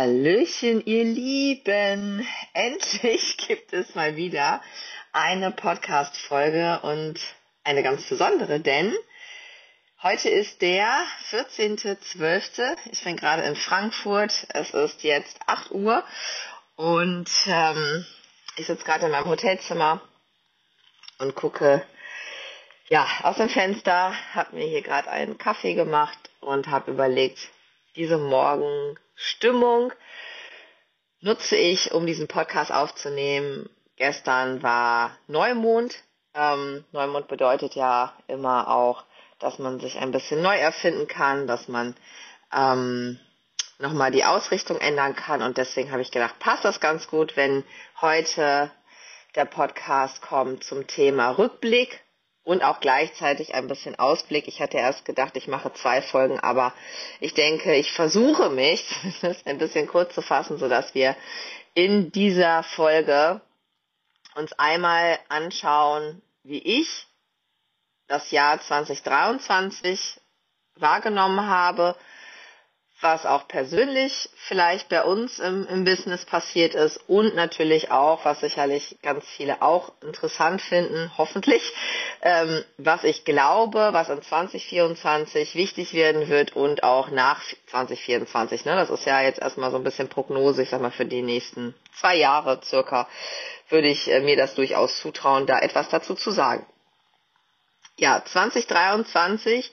Hallöchen, ihr Lieben! Endlich gibt es mal wieder eine Podcast-Folge und eine ganz besondere, denn heute ist der 14.12. Ich bin gerade in Frankfurt. Es ist jetzt 8 Uhr und ähm, ich sitze gerade in meinem Hotelzimmer und gucke ja aus dem Fenster, habe mir hier gerade einen Kaffee gemacht und habe überlegt, diese Morgenstimmung nutze ich, um diesen Podcast aufzunehmen. Gestern war Neumond. Ähm, Neumond bedeutet ja immer auch, dass man sich ein bisschen neu erfinden kann, dass man ähm, nochmal die Ausrichtung ändern kann. Und deswegen habe ich gedacht, passt das ganz gut, wenn heute der Podcast kommt zum Thema Rückblick und auch gleichzeitig ein bisschen Ausblick. Ich hatte erst gedacht, ich mache zwei Folgen, aber ich denke, ich versuche mich zumindest ein bisschen kurz zu fassen, sodass wir in dieser Folge uns einmal anschauen, wie ich das Jahr 2023 wahrgenommen habe, was auch persönlich vielleicht bei uns im, im, Business passiert ist und natürlich auch, was sicherlich ganz viele auch interessant finden, hoffentlich, ähm, was ich glaube, was in 2024 wichtig werden wird und auch nach 2024. Ne? Das ist ja jetzt erstmal so ein bisschen Prognose, ich sag mal für die nächsten zwei Jahre circa, würde ich äh, mir das durchaus zutrauen, da etwas dazu zu sagen. Ja, 2023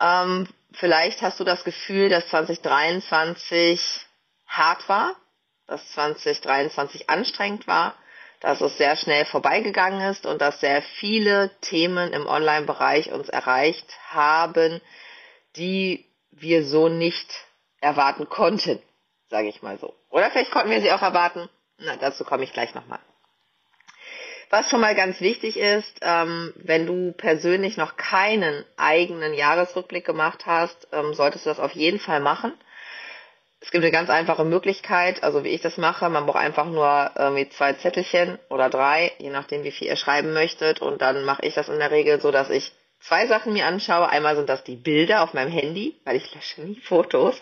ähm, vielleicht hast du das Gefühl, dass 2023 hart war, dass 2023 anstrengend war, dass es sehr schnell vorbeigegangen ist und dass sehr viele Themen im Online-Bereich uns erreicht haben, die wir so nicht erwarten konnten, sage ich mal so. Oder vielleicht konnten wir sie auch erwarten. Na, dazu komme ich gleich nochmal. Was schon mal ganz wichtig ist, ähm, wenn du persönlich noch keinen eigenen Jahresrückblick gemacht hast, ähm, solltest du das auf jeden Fall machen. Es gibt eine ganz einfache Möglichkeit, also wie ich das mache, man braucht einfach nur irgendwie zwei Zettelchen oder drei, je nachdem wie viel ihr schreiben möchtet und dann mache ich das in der Regel so, dass ich zwei Sachen mir anschaue. Einmal sind das die Bilder auf meinem Handy, weil ich lösche nie Fotos.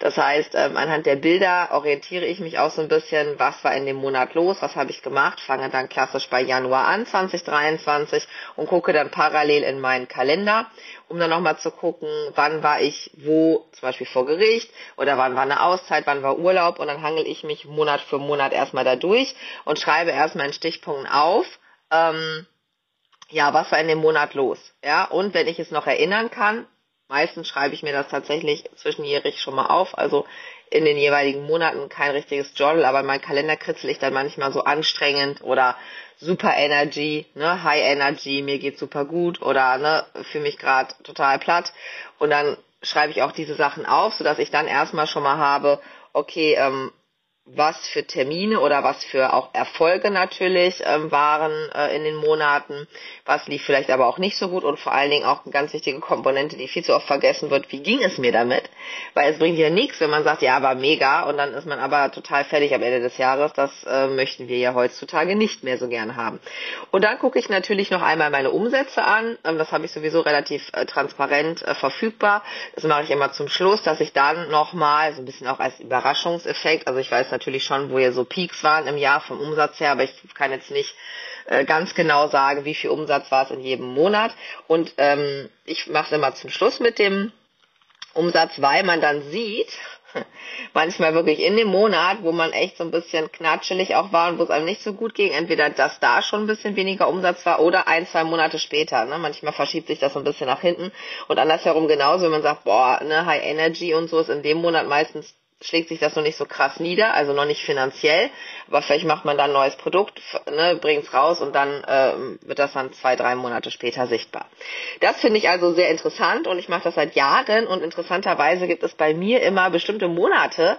Das heißt, ähm, anhand der Bilder orientiere ich mich auch so ein bisschen, was war in dem Monat los, was habe ich gemacht, fange dann klassisch bei Januar an 2023 und gucke dann parallel in meinen Kalender, um dann nochmal zu gucken, wann war ich wo, zum Beispiel vor Gericht oder wann war eine Auszeit, wann war Urlaub und dann hangel ich mich Monat für Monat erstmal da durch und schreibe erstmal in Stichpunkten auf, ähm, ja, was war in dem Monat los? Ja, und wenn ich es noch erinnern kann, meistens schreibe ich mir das tatsächlich zwischenjährig schon mal auf, also in den jeweiligen Monaten kein richtiges Journal, aber mein Kalender kritzel ich dann manchmal so anstrengend oder super Energy, ne, High Energy, mir geht super gut oder ne, fühle mich gerade total platt. Und dann schreibe ich auch diese Sachen auf, sodass ich dann erstmal schon mal habe, okay, ähm, was für Termine oder was für auch Erfolge natürlich ähm, waren äh, in den Monaten, was lief vielleicht aber auch nicht so gut und vor allen Dingen auch eine ganz wichtige Komponente, die viel zu oft vergessen wird, wie ging es mir damit? Weil es bringt ja nichts, wenn man sagt, ja, war mega und dann ist man aber total fertig am Ende des Jahres. Das äh, möchten wir ja heutzutage nicht mehr so gern haben. Und dann gucke ich natürlich noch einmal meine Umsätze an. Ähm, das habe ich sowieso relativ äh, transparent äh, verfügbar. Das mache ich immer zum Schluss, dass ich dann nochmal so ein bisschen auch als Überraschungseffekt, also ich weiß natürlich schon, wo ja so Peaks waren im Jahr vom Umsatz her, aber ich kann jetzt nicht äh, ganz genau sagen, wie viel Umsatz war es in jedem Monat. Und ähm, ich mache es immer zum Schluss mit dem Umsatz, weil man dann sieht, manchmal wirklich in dem Monat, wo man echt so ein bisschen knatschelig auch war und wo es einem nicht so gut ging, entweder dass da schon ein bisschen weniger Umsatz war oder ein, zwei Monate später. Ne? Manchmal verschiebt sich das so ein bisschen nach hinten und andersherum genauso, wenn man sagt, boah, ne, High Energy und so ist in dem Monat meistens schlägt sich das noch nicht so krass nieder, also noch nicht finanziell, aber vielleicht macht man dann ein neues Produkt, ne, es raus und dann ähm, wird das dann zwei, drei Monate später sichtbar. Das finde ich also sehr interessant und ich mache das seit Jahren und interessanterweise gibt es bei mir immer bestimmte Monate,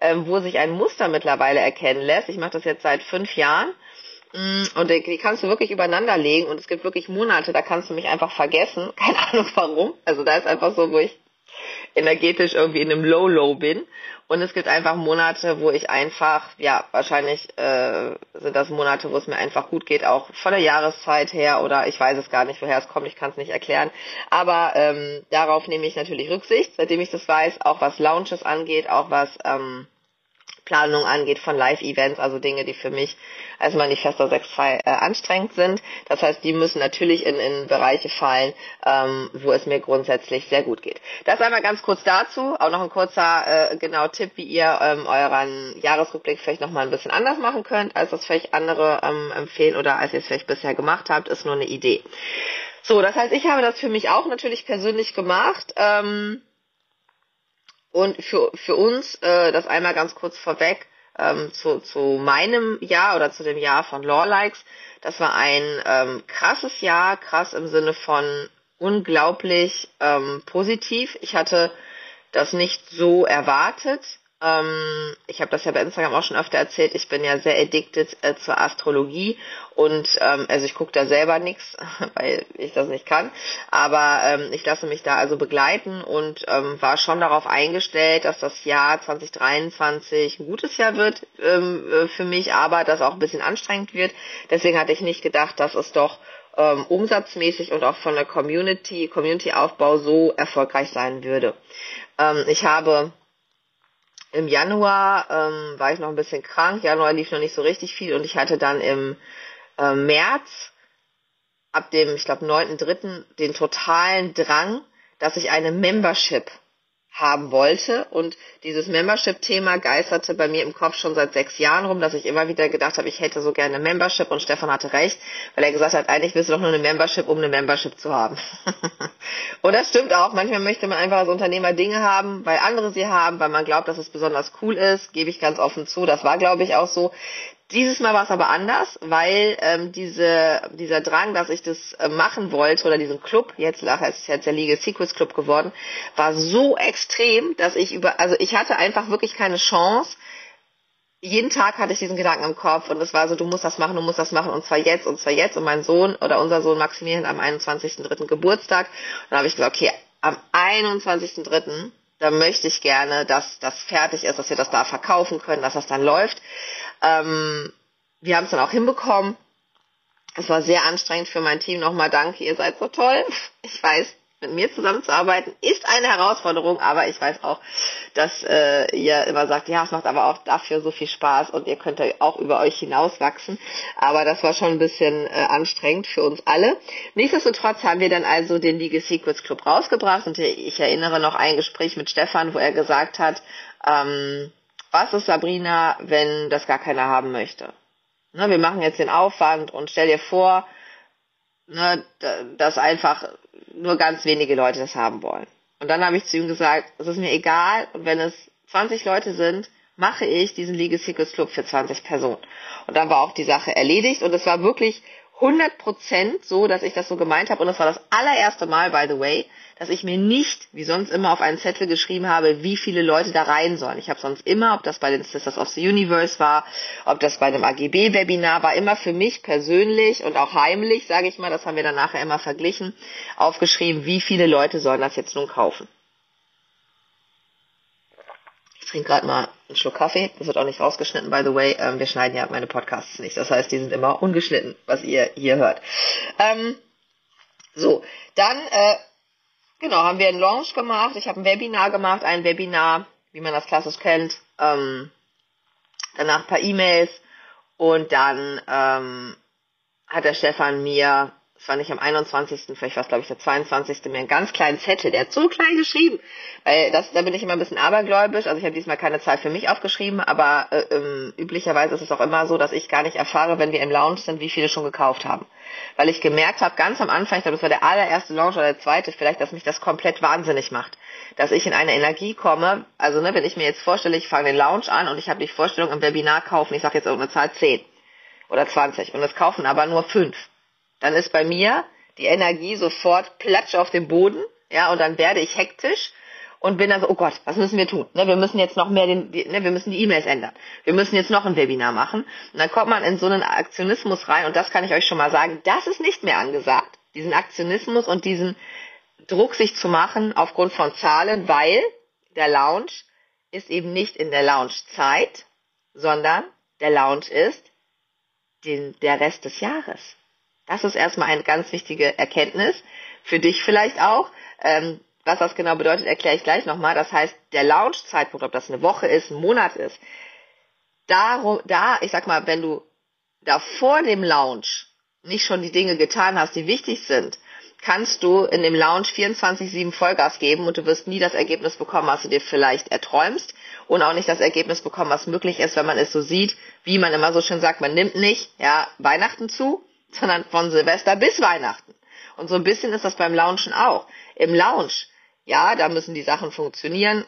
ähm, wo sich ein Muster mittlerweile erkennen lässt. Ich mache das jetzt seit fünf Jahren mm, und die kannst du wirklich übereinander legen und es gibt wirklich Monate, da kannst du mich einfach vergessen. Keine Ahnung warum. Also da ist einfach so, wo ich energetisch irgendwie in einem Low-Low bin. Und es gibt einfach Monate, wo ich einfach, ja, wahrscheinlich äh, sind das Monate, wo es mir einfach gut geht, auch von der Jahreszeit her oder ich weiß es gar nicht, woher es kommt, ich kann es nicht erklären. Aber ähm, darauf nehme ich natürlich Rücksicht, seitdem ich das weiß, auch was Launches angeht, auch was ähm, Planung angeht von Live-Events, also Dinge, die für mich als Manifesto 6.2 äh, anstrengend sind. Das heißt, die müssen natürlich in, in Bereiche fallen, ähm, wo es mir grundsätzlich sehr gut geht. Das einmal ganz kurz dazu. Auch noch ein kurzer äh, genau Tipp, wie ihr ähm, euren Jahresrückblick vielleicht nochmal ein bisschen anders machen könnt, als das vielleicht andere ähm, empfehlen oder als ihr es vielleicht bisher gemacht habt, ist nur eine Idee. So, das heißt, ich habe das für mich auch natürlich persönlich gemacht. Ähm, und für, für uns, äh, das einmal ganz kurz vorweg, ähm, zu, zu meinem Jahr oder zu dem Jahr von Lawlikes, das war ein ähm, krasses Jahr, krass im Sinne von unglaublich ähm, positiv. Ich hatte das nicht so erwartet. Ähm, ich habe das ja bei Instagram auch schon öfter erzählt. Ich bin ja sehr addicted äh, zur Astrologie und ähm, also ich gucke da selber nichts, weil ich das nicht kann. Aber ähm, ich lasse mich da also begleiten und ähm, war schon darauf eingestellt, dass das Jahr 2023 ein gutes Jahr wird ähm, äh, für mich, aber dass auch ein bisschen anstrengend wird. Deswegen hatte ich nicht gedacht, dass es doch ähm, umsatzmäßig und auch von der Community, Community-Aufbau so erfolgreich sein würde. Ähm, ich habe im Januar ähm, war ich noch ein bisschen krank. Januar lief noch nicht so richtig viel und ich hatte dann im äh, März ab dem, ich glaube, 9.3. den totalen Drang, dass ich eine Membership haben wollte. Und dieses Membership-Thema geisterte bei mir im Kopf schon seit sechs Jahren rum, dass ich immer wieder gedacht habe, ich hätte so gerne eine Membership. Und Stefan hatte recht, weil er gesagt hat, eigentlich willst du doch nur eine Membership, um eine Membership zu haben. und das stimmt auch. Manchmal möchte man einfach als Unternehmer Dinge haben, weil andere sie haben, weil man glaubt, dass es besonders cool ist. Gebe ich ganz offen zu. Das war, glaube ich, auch so. Dieses Mal war es aber anders, weil ähm, diese, dieser Drang, dass ich das äh, machen wollte oder diesen Club, jetzt nachher ist es jetzt der Legal Secrets Club geworden, war so extrem, dass ich über, also ich hatte einfach wirklich keine Chance. Jeden Tag hatte ich diesen Gedanken im Kopf und es war so, du musst das machen, du musst das machen und zwar jetzt und zwar jetzt und mein Sohn oder unser Sohn Maximilian am 21.3. Geburtstag. Und dann habe ich gesagt, okay, am 21.3. da möchte ich gerne, dass das fertig ist, dass wir das da verkaufen können, dass das dann läuft. Ähm, wir haben es dann auch hinbekommen. Es war sehr anstrengend für mein Team. Nochmal danke, ihr seid so toll. Ich weiß, mit mir zusammenzuarbeiten ist eine Herausforderung, aber ich weiß auch, dass äh, ihr immer sagt, ja, es macht aber auch dafür so viel Spaß und ihr könnt auch über euch hinauswachsen. Aber das war schon ein bisschen äh, anstrengend für uns alle. Nichtsdestotrotz haben wir dann also den Legal Secrets Club rausgebracht und ich erinnere noch ein Gespräch mit Stefan, wo er gesagt hat, ähm, was ist Sabrina, wenn das gar keiner haben möchte? Ne, wir machen jetzt den Aufwand und stell dir vor, ne, dass einfach nur ganz wenige Leute das haben wollen. Und dann habe ich zu ihm gesagt, es ist mir egal, und wenn es 20 Leute sind, mache ich diesen Legal Secrets Club für 20 Personen. Und dann war auch die Sache erledigt und es war wirklich 100% so, dass ich das so gemeint habe. Und das war das allererste Mal, by the way, dass ich mir nicht, wie sonst immer, auf einen Zettel geschrieben habe, wie viele Leute da rein sollen. Ich habe sonst immer, ob das bei den Sisters of the Universe war, ob das bei einem AGB-Webinar war, immer für mich persönlich und auch heimlich, sage ich mal, das haben wir dann nachher immer verglichen, aufgeschrieben, wie viele Leute sollen das jetzt nun kaufen. Ich trinke gerade mal einen Schluck Kaffee. Das wird auch nicht rausgeschnitten, by the way. Ähm, wir schneiden ja meine Podcasts nicht. Das heißt, die sind immer ungeschnitten, was ihr hier hört. Ähm, so, dann äh, Genau, haben wir einen Launch gemacht. Ich habe ein Webinar gemacht, ein Webinar, wie man das klassisch kennt. Ähm, danach ein paar E-Mails und dann ähm, hat der Stefan mir es war nicht am 21., vielleicht war es glaube ich der 22., mir einen ganz kleinen Zettel, der hat so klein geschrieben, weil das, da bin ich immer ein bisschen abergläubisch, also ich habe diesmal keine Zahl für mich aufgeschrieben, aber äh, ähm, üblicherweise ist es auch immer so, dass ich gar nicht erfahre, wenn wir im Lounge sind, wie viele schon gekauft haben. Weil ich gemerkt habe, ganz am Anfang, ich glaube, das war der allererste Lounge oder der zweite, vielleicht, dass mich das komplett wahnsinnig macht. Dass ich in eine Energie komme, also ne, wenn ich mir jetzt vorstelle, ich fange den Lounge an und ich habe die Vorstellung im Webinar kaufen, ich sage jetzt irgendeine Zahl 10 oder 20 und es kaufen aber nur 5 dann ist bei mir die Energie sofort platsch auf dem Boden, ja, und dann werde ich hektisch und bin dann so, oh Gott, was müssen wir tun? Ne, wir müssen jetzt noch mehr den, ne, wir müssen die E-Mails ändern. Wir müssen jetzt noch ein Webinar machen. Und dann kommt man in so einen Aktionismus rein und das kann ich euch schon mal sagen, das ist nicht mehr angesagt. Diesen Aktionismus und diesen Druck sich zu machen aufgrund von Zahlen, weil der Lounge ist eben nicht in der Lounge-Zeit, sondern der Lounge ist den, der Rest des Jahres. Das ist erstmal eine ganz wichtige Erkenntnis, für dich vielleicht auch. Ähm, was das genau bedeutet, erkläre ich gleich nochmal. Das heißt, der Launch-Zeitpunkt, ob das eine Woche ist, ein Monat ist, darum, da, ich sag mal, wenn du da vor dem Launch nicht schon die Dinge getan hast, die wichtig sind, kannst du in dem Launch 24-7 Vollgas geben und du wirst nie das Ergebnis bekommen, was du dir vielleicht erträumst und auch nicht das Ergebnis bekommen, was möglich ist, wenn man es so sieht, wie man immer so schön sagt, man nimmt nicht, ja, Weihnachten zu, sondern von Silvester bis Weihnachten. Und so ein bisschen ist das beim Launchen auch. Im Launch ja, da müssen die Sachen funktionieren.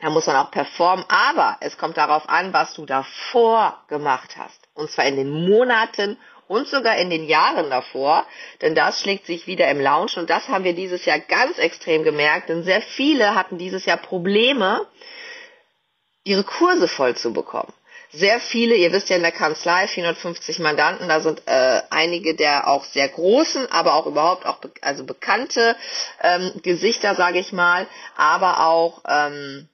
Da muss man auch performen. Aber es kommt darauf an, was du davor gemacht hast. Und zwar in den Monaten und sogar in den Jahren davor. Denn das schlägt sich wieder im Lounge. Und das haben wir dieses Jahr ganz extrem gemerkt. Denn sehr viele hatten dieses Jahr Probleme, ihre Kurse voll zu bekommen sehr viele, ihr wisst ja in der Kanzlei, 450 Mandanten, da sind äh, einige der auch sehr großen, aber auch überhaupt auch be also bekannte ähm, Gesichter, sage ich mal, aber auch ähm,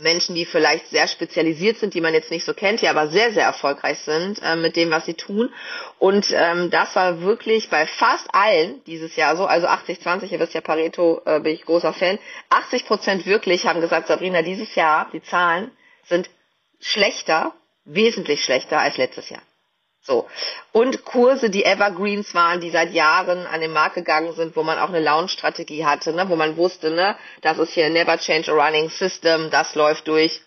Menschen, die vielleicht sehr spezialisiert sind, die man jetzt nicht so kennt, die aber sehr, sehr erfolgreich sind äh, mit dem, was sie tun. Und ähm, das war wirklich bei fast allen dieses Jahr so, also 80-20, ihr wisst ja, Pareto äh, bin ich großer Fan, 80 Prozent wirklich haben gesagt, Sabrina, dieses Jahr, die Zahlen sind schlechter, wesentlich schlechter als letztes Jahr. So. Und Kurse, die Evergreens waren, die seit Jahren an den Markt gegangen sind, wo man auch eine Launch-Strategie hatte, ne, wo man wusste, ne, das ist hier Never Change a Running System, das läuft durch,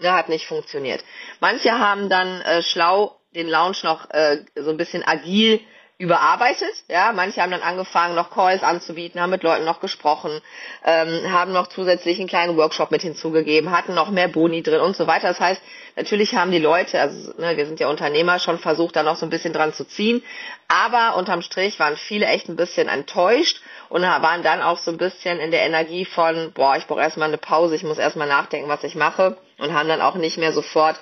ne, hat nicht funktioniert. Manche haben dann äh, schlau den Launch noch äh, so ein bisschen agil überarbeitet. Ja, manche haben dann angefangen, noch Calls anzubieten, haben mit Leuten noch gesprochen, ähm, haben noch zusätzlich einen kleinen Workshop mit hinzugegeben, hatten noch mehr Boni drin und so weiter. Das heißt, natürlich haben die Leute, also ne, wir sind ja Unternehmer, schon versucht, da noch so ein bisschen dran zu ziehen. Aber unterm Strich waren viele echt ein bisschen enttäuscht und waren dann auch so ein bisschen in der Energie von, boah, ich brauche erstmal eine Pause, ich muss erstmal nachdenken, was ich mache und haben dann auch nicht mehr sofort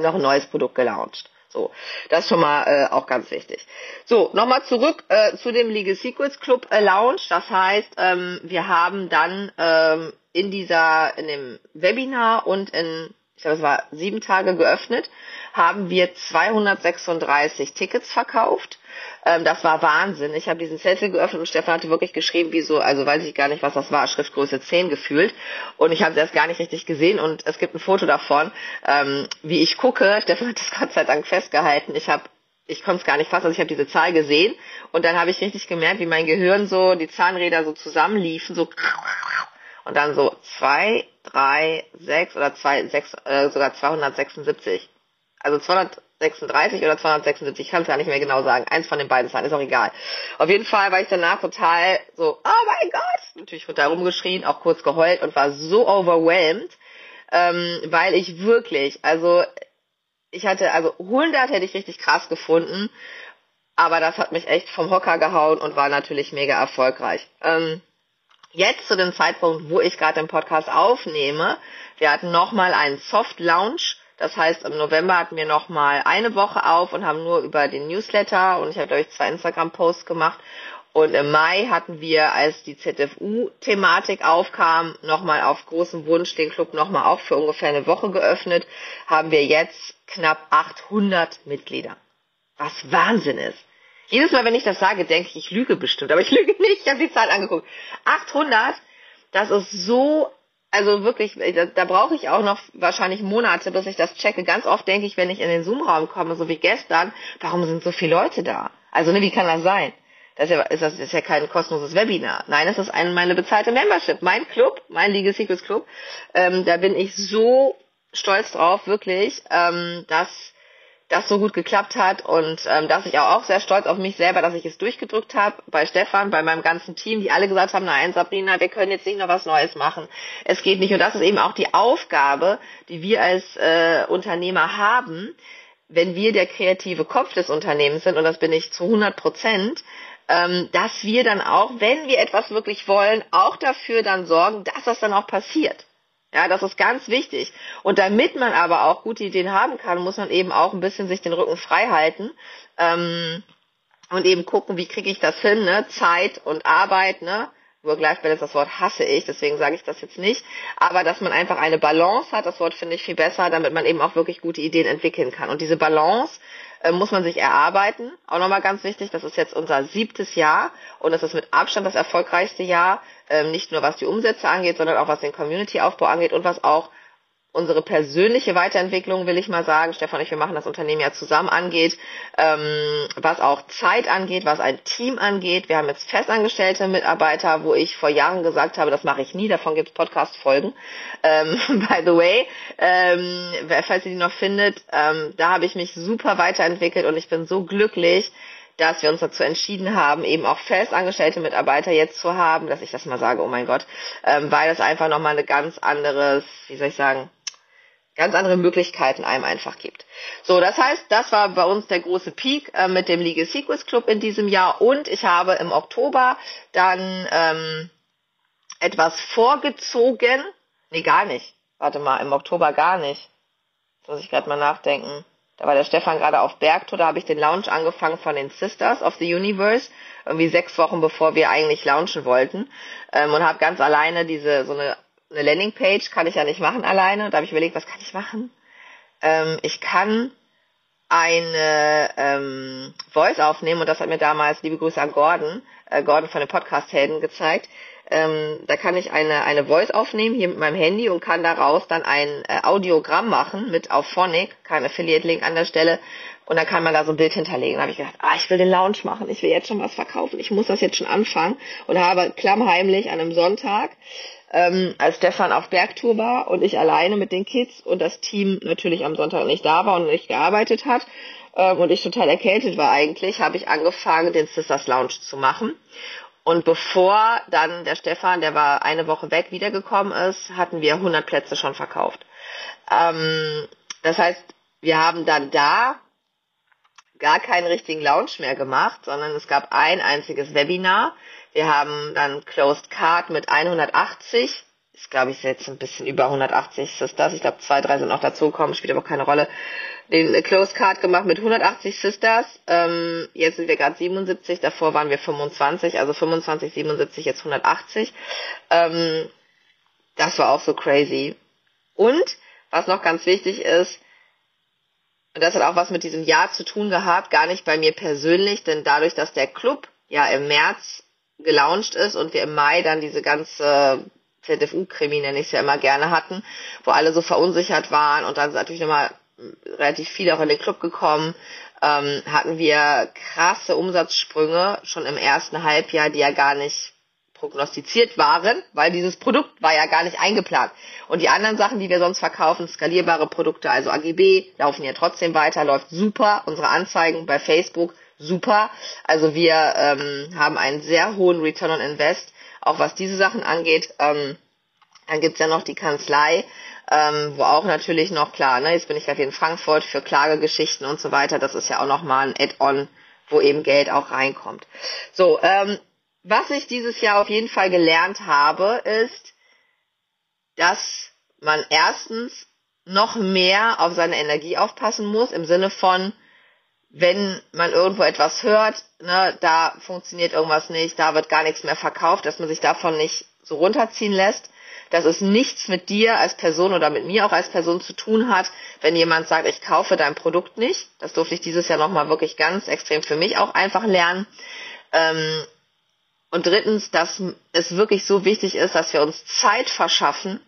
noch ein neues Produkt gelauncht. So, das ist schon mal äh, auch ganz wichtig. So, nochmal zurück äh, zu dem Legal Secrets Club äh, Lounge. Das heißt, ähm, wir haben dann ähm, in dieser, in dem Webinar und in ich glaube, es war sieben Tage geöffnet, haben wir 236 Tickets verkauft. Ähm, das war Wahnsinn. Ich habe diesen Zettel geöffnet und Stefan hatte wirklich geschrieben, wieso, also weiß ich gar nicht, was das war, Schriftgröße 10 gefühlt. Und ich habe es erst gar nicht richtig gesehen und es gibt ein Foto davon, ähm, wie ich gucke. Stefan hat das Gott sei Dank festgehalten. Ich habe ich konnte es gar nicht fassen, also ich habe diese Zahl gesehen und dann habe ich richtig gemerkt, wie mein Gehirn so, die Zahnräder so zusammenliefen, so und dann so zwei, drei, sechs oder zwei, sechs, äh, sogar 276. Also 236 oder 276, ich kann es ja nicht mehr genau sagen. Eins von den beiden Zahlen, ist auch egal. Auf jeden Fall war ich danach total so, oh mein Gott, natürlich wird da rumgeschrien, auch kurz geheult und war so overwhelmed, ähm, weil ich wirklich, also ich hatte, also 100 hätte ich richtig krass gefunden, aber das hat mich echt vom Hocker gehauen und war natürlich mega erfolgreich. Ähm, Jetzt zu dem Zeitpunkt, wo ich gerade den Podcast aufnehme, wir hatten nochmal einen Soft Launch. Das heißt, im November hatten wir nochmal eine Woche auf und haben nur über den Newsletter und ich habe, ich, zwei Instagram-Posts gemacht. Und im Mai hatten wir, als die ZFU-Thematik aufkam, nochmal auf großen Wunsch den Club nochmal auch für ungefähr eine Woche geöffnet, haben wir jetzt knapp 800 Mitglieder. Was Wahnsinn ist. Jedes Mal, wenn ich das sage, denke ich, ich lüge bestimmt. Aber ich lüge nicht. Ich habe die Zahl angeguckt. 800, das ist so, also wirklich, da, da brauche ich auch noch wahrscheinlich Monate, bis ich das checke. Ganz oft denke ich, wenn ich in den Zoom-Raum komme, so wie gestern, warum sind so viele Leute da? Also, ne, wie kann das sein? Das ist ja, ist, das ist ja kein kostenloses Webinar. Nein, das ist eine, meine bezahlte Membership. Mein Club, mein Legal Secrets Club. Ähm, da bin ich so stolz drauf, wirklich, ähm, dass das so gut geklappt hat und ähm, dass ich auch, sehr stolz auf mich selber, dass ich es durchgedrückt habe bei Stefan, bei meinem ganzen Team, die alle gesagt haben, nein, Sabrina, wir können jetzt nicht noch was Neues machen. Es geht nicht. Und das ist eben auch die Aufgabe, die wir als äh, Unternehmer haben, wenn wir der kreative Kopf des Unternehmens sind, und das bin ich zu 100 Prozent, ähm, dass wir dann auch, wenn wir etwas wirklich wollen, auch dafür dann sorgen, dass das dann auch passiert. Ja, das ist ganz wichtig. Und damit man aber auch gute Ideen haben kann, muss man eben auch ein bisschen sich den Rücken frei halten ähm, und eben gucken, wie kriege ich das hin, ne? Zeit und Arbeit, ne? Work-Life-Balance, das Wort hasse ich, deswegen sage ich das jetzt nicht. Aber dass man einfach eine Balance hat, das Wort finde ich viel besser, damit man eben auch wirklich gute Ideen entwickeln kann. Und diese Balance äh, muss man sich erarbeiten. Auch nochmal ganz wichtig, das ist jetzt unser siebtes Jahr und das ist mit Abstand das erfolgreichste Jahr, ähm, nicht nur was die Umsätze angeht, sondern auch was den Community-Aufbau angeht und was auch unsere persönliche Weiterentwicklung, will ich mal sagen, Stefan und ich, wir machen das Unternehmen ja zusammen angeht, ähm, was auch Zeit angeht, was ein Team angeht. Wir haben jetzt festangestellte Mitarbeiter, wo ich vor Jahren gesagt habe, das mache ich nie, davon gibt es Podcast-Folgen. Ähm, by the way, ähm, falls ihr die noch findet, ähm, da habe ich mich super weiterentwickelt und ich bin so glücklich, dass wir uns dazu entschieden haben, eben auch festangestellte Mitarbeiter jetzt zu haben, dass ich das mal sage, oh mein Gott, ähm, weil das einfach nochmal eine ganz anderes, wie soll ich sagen, ganz andere Möglichkeiten einem einfach gibt. So, das heißt, das war bei uns der große Peak äh, mit dem Legal Secrets Club in diesem Jahr und ich habe im Oktober dann ähm, etwas vorgezogen. Nee, gar nicht. Warte mal, im Oktober gar nicht. Jetzt muss ich gerade mal nachdenken. Da war der Stefan gerade auf Bergtour, da habe ich den Launch angefangen von den Sisters of the Universe, irgendwie sechs Wochen bevor wir eigentlich launchen wollten. Ähm, und habe ganz alleine diese so eine eine Landingpage kann ich ja nicht machen alleine. Da habe ich überlegt, was kann ich machen? Ähm, ich kann eine ähm, Voice aufnehmen und das hat mir damals, liebe Grüße an Gordon, äh, Gordon von den Podcast-Helden gezeigt. Ähm, da kann ich eine, eine Voice aufnehmen hier mit meinem Handy und kann daraus dann ein äh, Audiogramm machen mit auf Phonic, kein Affiliate-Link an der Stelle. Und dann kann man da so ein Bild hinterlegen. Da habe ich gedacht, ah, ich will den Launch machen, ich will jetzt schon was verkaufen, ich muss das jetzt schon anfangen. Und habe klammheimlich an einem Sonntag ähm, als Stefan auf Bergtour war und ich alleine mit den Kids und das Team natürlich am Sonntag nicht da war und nicht gearbeitet hat ähm, und ich total erkältet war eigentlich, habe ich angefangen, den Sisters Lounge zu machen. Und bevor dann der Stefan, der war eine Woche weg, wiedergekommen ist, hatten wir 100 Plätze schon verkauft. Ähm, das heißt, wir haben dann da gar keinen richtigen Lounge mehr gemacht, sondern es gab ein einziges Webinar, wir haben dann Closed Card mit 180. Ist, glaube ich, jetzt ein bisschen über 180 Sisters. Ich glaube, zwei, drei sind noch dazugekommen, spielt aber keine Rolle. Den Closed Card gemacht mit 180 Sisters. Ähm, jetzt sind wir gerade 77, davor waren wir 25, also 25, 77, jetzt 180. Ähm, das war auch so crazy. Und was noch ganz wichtig ist, und das hat auch was mit diesem Jahr zu tun gehabt, gar nicht bei mir persönlich, denn dadurch, dass der Club ja im März gelauncht ist und wir im Mai dann diese ganze ZFU-Krimi, nenne ich es ja immer gerne, hatten, wo alle so verunsichert waren und dann sind natürlich nochmal relativ viele auch in den Club gekommen, ähm, hatten wir krasse Umsatzsprünge schon im ersten Halbjahr, die ja gar nicht prognostiziert waren, weil dieses Produkt war ja gar nicht eingeplant. Und die anderen Sachen, die wir sonst verkaufen, skalierbare Produkte, also AGB, laufen ja trotzdem weiter, läuft super. Unsere Anzeigen bei Facebook super. Also wir ähm, haben einen sehr hohen Return on Invest, auch was diese Sachen angeht. Ähm, dann gibt's ja noch die Kanzlei, ähm, wo auch natürlich noch klar, ne, jetzt bin ich gerade in Frankfurt für Klagegeschichten und so weiter. Das ist ja auch nochmal ein Add-on, wo eben Geld auch reinkommt. So, ähm, was ich dieses Jahr auf jeden Fall gelernt habe, ist, dass man erstens noch mehr auf seine Energie aufpassen muss, im Sinne von, wenn man irgendwo etwas hört, ne, da funktioniert irgendwas nicht, da wird gar nichts mehr verkauft, dass man sich davon nicht so runterziehen lässt, dass es nichts mit dir als Person oder mit mir auch als Person zu tun hat, wenn jemand sagt, ich kaufe dein Produkt nicht. Das durfte ich dieses Jahr nochmal wirklich ganz extrem für mich auch einfach lernen. Ähm, und drittens, dass es wirklich so wichtig ist, dass wir uns Zeit verschaffen,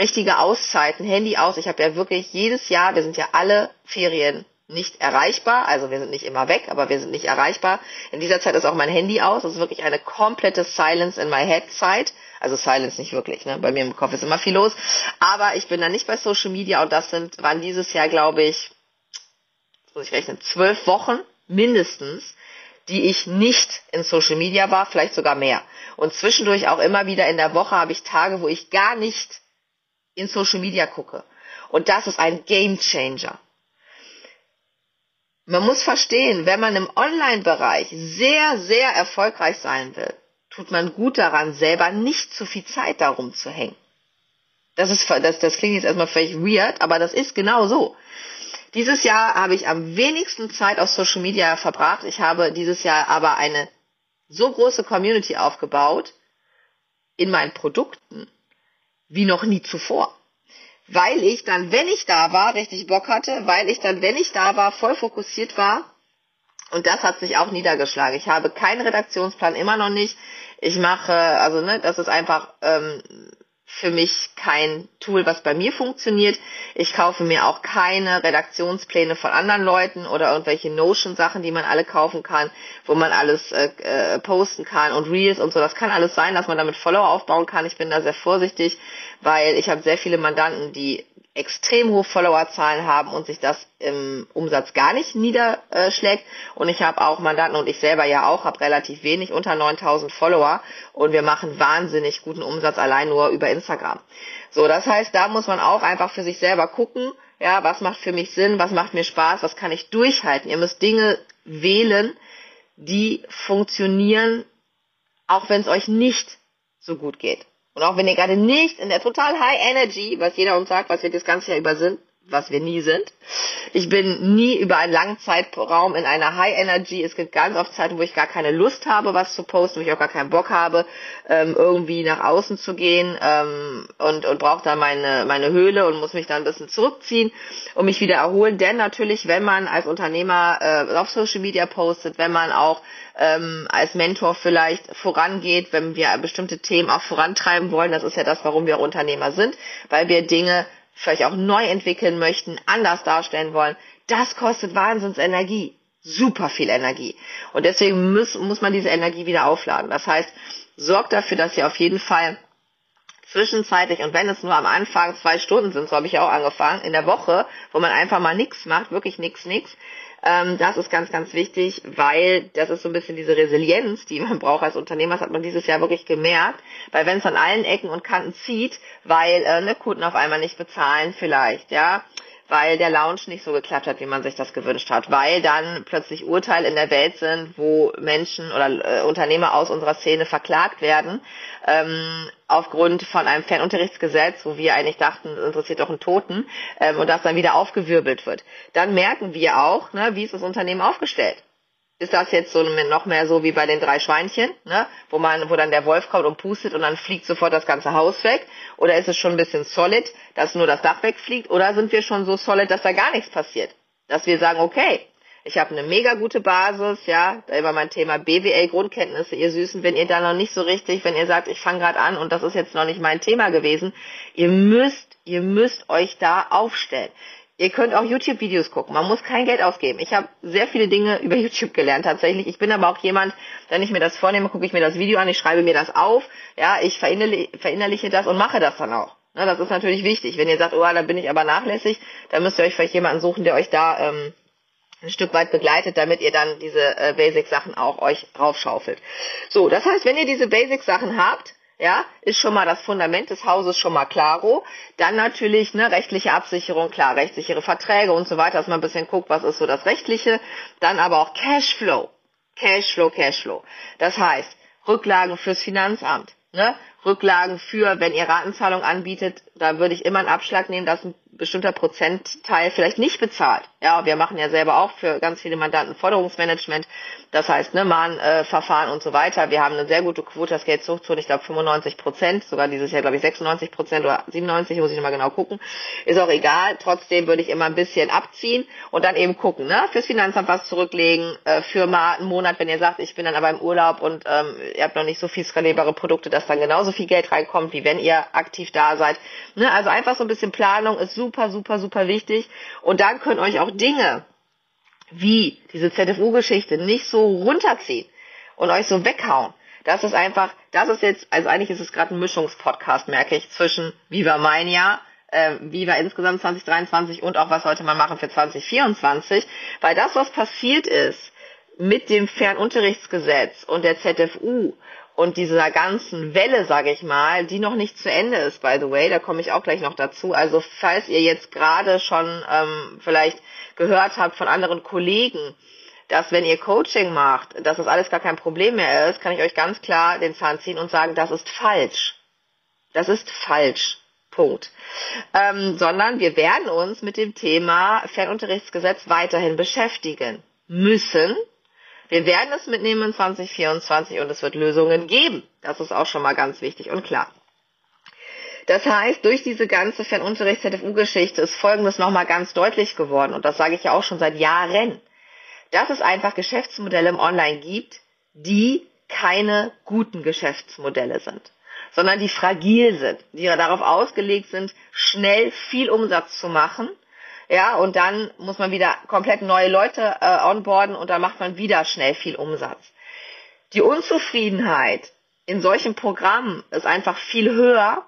richtige Auszeiten, Handy aus. Ich habe ja wirklich jedes Jahr, wir sind ja alle Ferien nicht erreichbar. Also wir sind nicht immer weg, aber wir sind nicht erreichbar. In dieser Zeit ist auch mein Handy aus. Das ist wirklich eine komplette Silence in my head Zeit. Also Silence nicht wirklich, ne? Bei mir im Kopf ist immer viel los. Aber ich bin da nicht bei Social Media und das sind, waren dieses Jahr, glaube ich, muss ich rechnen, zwölf Wochen mindestens, die ich nicht in Social Media war, vielleicht sogar mehr. Und zwischendurch auch immer wieder in der Woche habe ich Tage, wo ich gar nicht in Social Media gucke. Und das ist ein Game Changer. Man muss verstehen, wenn man im Online-Bereich sehr, sehr erfolgreich sein will, tut man gut daran, selber nicht zu viel Zeit darum zu hängen. Das ist, das, das klingt jetzt erstmal völlig weird, aber das ist genau so. Dieses Jahr habe ich am wenigsten Zeit auf Social Media verbracht. Ich habe dieses Jahr aber eine so große Community aufgebaut in meinen Produkten wie noch nie zuvor. Weil ich dann, wenn ich da war, richtig Bock hatte, weil ich dann, wenn ich da war, voll fokussiert war. Und das hat sich auch niedergeschlagen. Ich habe keinen Redaktionsplan, immer noch nicht. Ich mache, also ne, das ist einfach ähm, für mich kein Tool, was bei mir funktioniert. Ich kaufe mir auch keine Redaktionspläne von anderen Leuten oder irgendwelche Notion-Sachen, die man alle kaufen kann, wo man alles äh, äh, posten kann und Reels und so. Das kann alles sein, dass man damit Follower aufbauen kann. Ich bin da sehr vorsichtig, weil ich habe sehr viele Mandanten, die extrem hohe Followerzahlen haben und sich das im Umsatz gar nicht niederschlägt. Und ich habe auch Mandanten und ich selber ja auch, habe relativ wenig, unter 9000 Follower und wir machen wahnsinnig guten Umsatz allein nur über Instagram. So, das heißt, da muss man auch einfach für sich selber gucken, ja, was macht für mich Sinn, was macht mir Spaß, was kann ich durchhalten. Ihr müsst Dinge wählen, die funktionieren, auch wenn es euch nicht so gut geht. Und auch wenn ihr gerade nicht in der total High Energy, was jeder uns sagt, was wir das ganze Jahr über sind, was wir nie sind. Ich bin nie über einen langen Zeitraum in einer High Energy. Es gibt ganz oft Zeiten, wo ich gar keine Lust habe, was zu posten, wo ich auch gar keinen Bock habe, ähm, irgendwie nach außen zu gehen ähm, und, und brauche da meine, meine Höhle und muss mich da ein bisschen zurückziehen und mich wieder erholen. Denn natürlich, wenn man als Unternehmer äh, auf Social Media postet, wenn man auch ähm, als Mentor vielleicht vorangeht, wenn wir bestimmte Themen auch vorantreiben wollen, das ist ja das, warum wir Unternehmer sind, weil wir Dinge vielleicht auch neu entwickeln möchten, anders darstellen wollen, das kostet Wahnsinnsenergie. Super viel Energie. Und deswegen muss, muss man diese Energie wieder aufladen. Das heißt, sorgt dafür, dass ihr auf jeden Fall zwischenzeitlich, und wenn es nur am Anfang zwei Stunden sind, so habe ich auch angefangen, in der Woche, wo man einfach mal nichts macht, wirklich nichts, nichts, ähm, das ist ganz, ganz wichtig, weil das ist so ein bisschen diese Resilienz, die man braucht als Unternehmer. Das hat man dieses Jahr wirklich gemerkt, weil wenn es an allen Ecken und Kanten zieht, weil äh, ne, Kunden auf einmal nicht bezahlen vielleicht, ja, weil der Lounge nicht so geklappt hat, wie man sich das gewünscht hat, weil dann plötzlich Urteile in der Welt sind, wo Menschen oder äh, Unternehmer aus unserer Szene verklagt werden, ähm, aufgrund von einem Fernunterrichtsgesetz, wo wir eigentlich dachten, das interessiert doch einen Toten, ähm, und das dann wieder aufgewirbelt wird. Dann merken wir auch, ne, wie ist das Unternehmen aufgestellt ist das jetzt so noch mehr so wie bei den drei Schweinchen, ne? wo man, wo dann der Wolf kommt und pustet und dann fliegt sofort das ganze Haus weg? Oder ist es schon ein bisschen solid, dass nur das Dach wegfliegt? Oder sind wir schon so solid, dass da gar nichts passiert? Dass wir sagen, okay, ich habe eine mega gute Basis, ja, da immer mein Thema BWL Grundkenntnisse, ihr Süßen, wenn ihr da noch nicht so richtig, wenn ihr sagt, ich fange gerade an und das ist jetzt noch nicht mein Thema gewesen, ihr müsst, ihr müsst euch da aufstellen. Ihr könnt auch YouTube-Videos gucken. Man muss kein Geld ausgeben. Ich habe sehr viele Dinge über YouTube gelernt tatsächlich. Ich bin aber auch jemand, wenn ich mir das vornehme, gucke ich mir das Video an, ich schreibe mir das auf, ja, ich verinnerliche, das und mache das dann auch. Ne, das ist natürlich wichtig. Wenn ihr sagt, oh, da bin ich aber nachlässig, dann müsst ihr euch vielleicht jemanden suchen, der euch da ähm, ein Stück weit begleitet, damit ihr dann diese äh, Basic-Sachen auch euch draufschaufelt. So, das heißt, wenn ihr diese Basic-Sachen habt, ja, ist schon mal das Fundament des Hauses schon mal klaro. Dann natürlich ne, rechtliche Absicherung, klar, rechtssichere Verträge und so weiter, dass man ein bisschen guckt, was ist so das Rechtliche. Dann aber auch Cashflow. Cashflow, Cashflow. Das heißt, Rücklagen fürs Finanzamt. Ne? Rücklagen für, wenn ihr Ratenzahlung anbietet, da würde ich immer einen Abschlag nehmen, dass ein bestimmter Prozentteil vielleicht nicht bezahlt. Ja, wir machen ja selber auch für ganz viele Mandanten Forderungsmanagement. Das heißt, ne, Mahnverfahren äh, und so weiter. Wir haben eine sehr gute Quote, das Geld zurückzuholen. Ich glaube 95 Prozent, sogar dieses Jahr glaube ich 96 Prozent oder 97, muss ich nochmal genau gucken. Ist auch egal. Trotzdem würde ich immer ein bisschen abziehen und dann eben gucken, ne, fürs Finanzamt was zurücklegen, äh, für mal einen Monat, wenn ihr sagt, ich bin dann aber im Urlaub und ähm, ihr habt noch nicht so viel skalierbare Produkte, dass dann genauso viel Geld reinkommt, wie wenn ihr aktiv da seid. Ne, also einfach so ein bisschen Planung ist super, super, super wichtig. Und dann können euch auch Dinge wie diese ZFU-Geschichte nicht so runterziehen und euch so weghauen. Das ist einfach, das ist jetzt, also eigentlich ist es gerade ein Mischungspodcast, merke ich, zwischen Viva mein Jahr, äh, Viva insgesamt 2023 und auch was heute mal machen für 2024, weil das, was passiert ist mit dem Fernunterrichtsgesetz und der ZFU und dieser ganzen Welle, sage ich mal, die noch nicht zu Ende ist, by the way, da komme ich auch gleich noch dazu. Also falls ihr jetzt gerade schon ähm, vielleicht gehört habt von anderen Kollegen, dass wenn ihr Coaching macht, dass das alles gar kein Problem mehr ist, kann ich euch ganz klar den Zahn ziehen und sagen, das ist falsch. Das ist falsch. Punkt. Ähm, sondern wir werden uns mit dem Thema Fernunterrichtsgesetz weiterhin beschäftigen müssen, wir werden es mitnehmen in 2024 und es wird Lösungen geben. Das ist auch schon mal ganz wichtig und klar. Das heißt, durch diese ganze Fernunterrichts-ZFU-Geschichte ist Folgendes nochmal ganz deutlich geworden, und das sage ich ja auch schon seit Jahren, dass es einfach Geschäftsmodelle im Online gibt, die keine guten Geschäftsmodelle sind, sondern die fragil sind, die darauf ausgelegt sind, schnell viel Umsatz zu machen ja, und dann muss man wieder komplett neue Leute äh, onboarden und dann macht man wieder schnell viel Umsatz. Die Unzufriedenheit in solchen Programmen ist einfach viel höher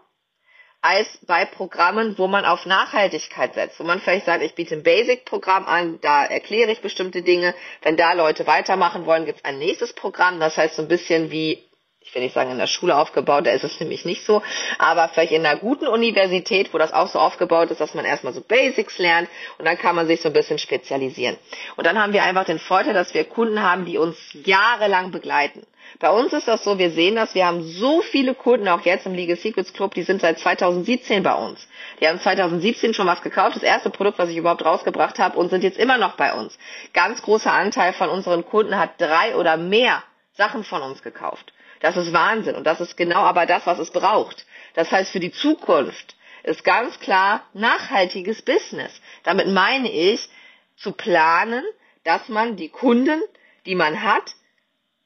als bei Programmen, wo man auf Nachhaltigkeit setzt, wo man vielleicht sagt, ich biete ein Basic-Programm an, da erkläre ich bestimmte Dinge. Wenn da Leute weitermachen wollen, gibt es ein nächstes Programm, das heißt so ein bisschen wie ich will nicht sagen in der Schule aufgebaut, da ist es nämlich nicht so, aber vielleicht in einer guten Universität, wo das auch so aufgebaut ist, dass man erstmal so Basics lernt und dann kann man sich so ein bisschen spezialisieren. Und dann haben wir einfach den Vorteil, dass wir Kunden haben, die uns jahrelang begleiten. Bei uns ist das so, wir sehen das, wir haben so viele Kunden, auch jetzt im Legal Secrets Club, die sind seit 2017 bei uns. Die haben 2017 schon was gekauft, das erste Produkt, was ich überhaupt rausgebracht habe und sind jetzt immer noch bei uns. Ganz großer Anteil von unseren Kunden hat drei oder mehr Sachen von uns gekauft. Das ist Wahnsinn und das ist genau aber das, was es braucht. Das heißt, für die Zukunft ist ganz klar nachhaltiges Business. Damit meine ich, zu planen, dass man die Kunden, die man hat,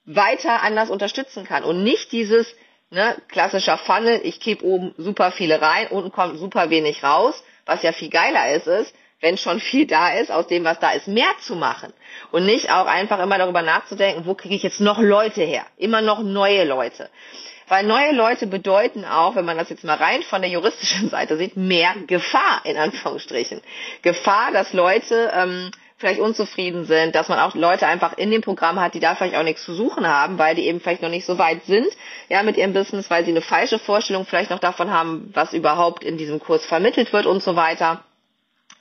weiter anders unterstützen kann und nicht dieses ne, klassischer Funnel, ich kipp oben super viele rein, unten kommt super wenig raus, was ja viel geiler ist, ist, wenn schon viel da ist, aus dem, was da ist, mehr zu machen. Und nicht auch einfach immer darüber nachzudenken, wo kriege ich jetzt noch Leute her? Immer noch neue Leute. Weil neue Leute bedeuten auch, wenn man das jetzt mal rein von der juristischen Seite sieht, mehr Gefahr, in Anführungsstrichen. Gefahr, dass Leute ähm, vielleicht unzufrieden sind, dass man auch Leute einfach in dem Programm hat, die da vielleicht auch nichts zu suchen haben, weil die eben vielleicht noch nicht so weit sind, ja, mit ihrem Business, weil sie eine falsche Vorstellung vielleicht noch davon haben, was überhaupt in diesem Kurs vermittelt wird und so weiter.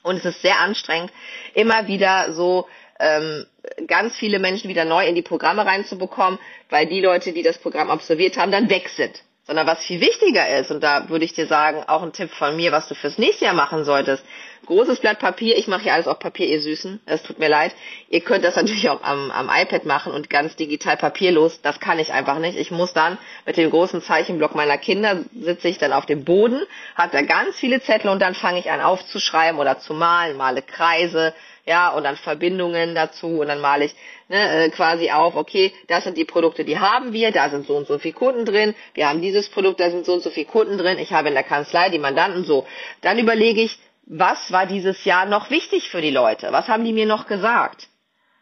Und es ist sehr anstrengend, immer wieder so ähm, ganz viele Menschen wieder neu in die Programme reinzubekommen, weil die Leute, die das Programm absolviert haben, dann weg sind. Sondern was viel wichtiger ist, und da würde ich dir sagen, auch ein Tipp von mir, was du fürs nächste Jahr machen solltest, großes Blatt Papier, ich mache ja alles auf Papier, ihr Süßen, es tut mir leid. Ihr könnt das natürlich auch am, am iPad machen und ganz digital papierlos, das kann ich einfach nicht. Ich muss dann mit dem großen Zeichenblock meiner Kinder, sitze ich dann auf dem Boden, habe da ganz viele Zettel und dann fange ich an aufzuschreiben oder zu malen, male Kreise, ja, und dann Verbindungen dazu und dann male ich ne, äh, quasi auf, okay, das sind die Produkte, die haben wir, da sind so und so viele Kunden drin, wir haben dieses Produkt, da sind so und so viele Kunden drin, ich habe in der Kanzlei die Mandanten so. Dann überlege ich, was war dieses Jahr noch wichtig für die Leute? Was haben die mir noch gesagt?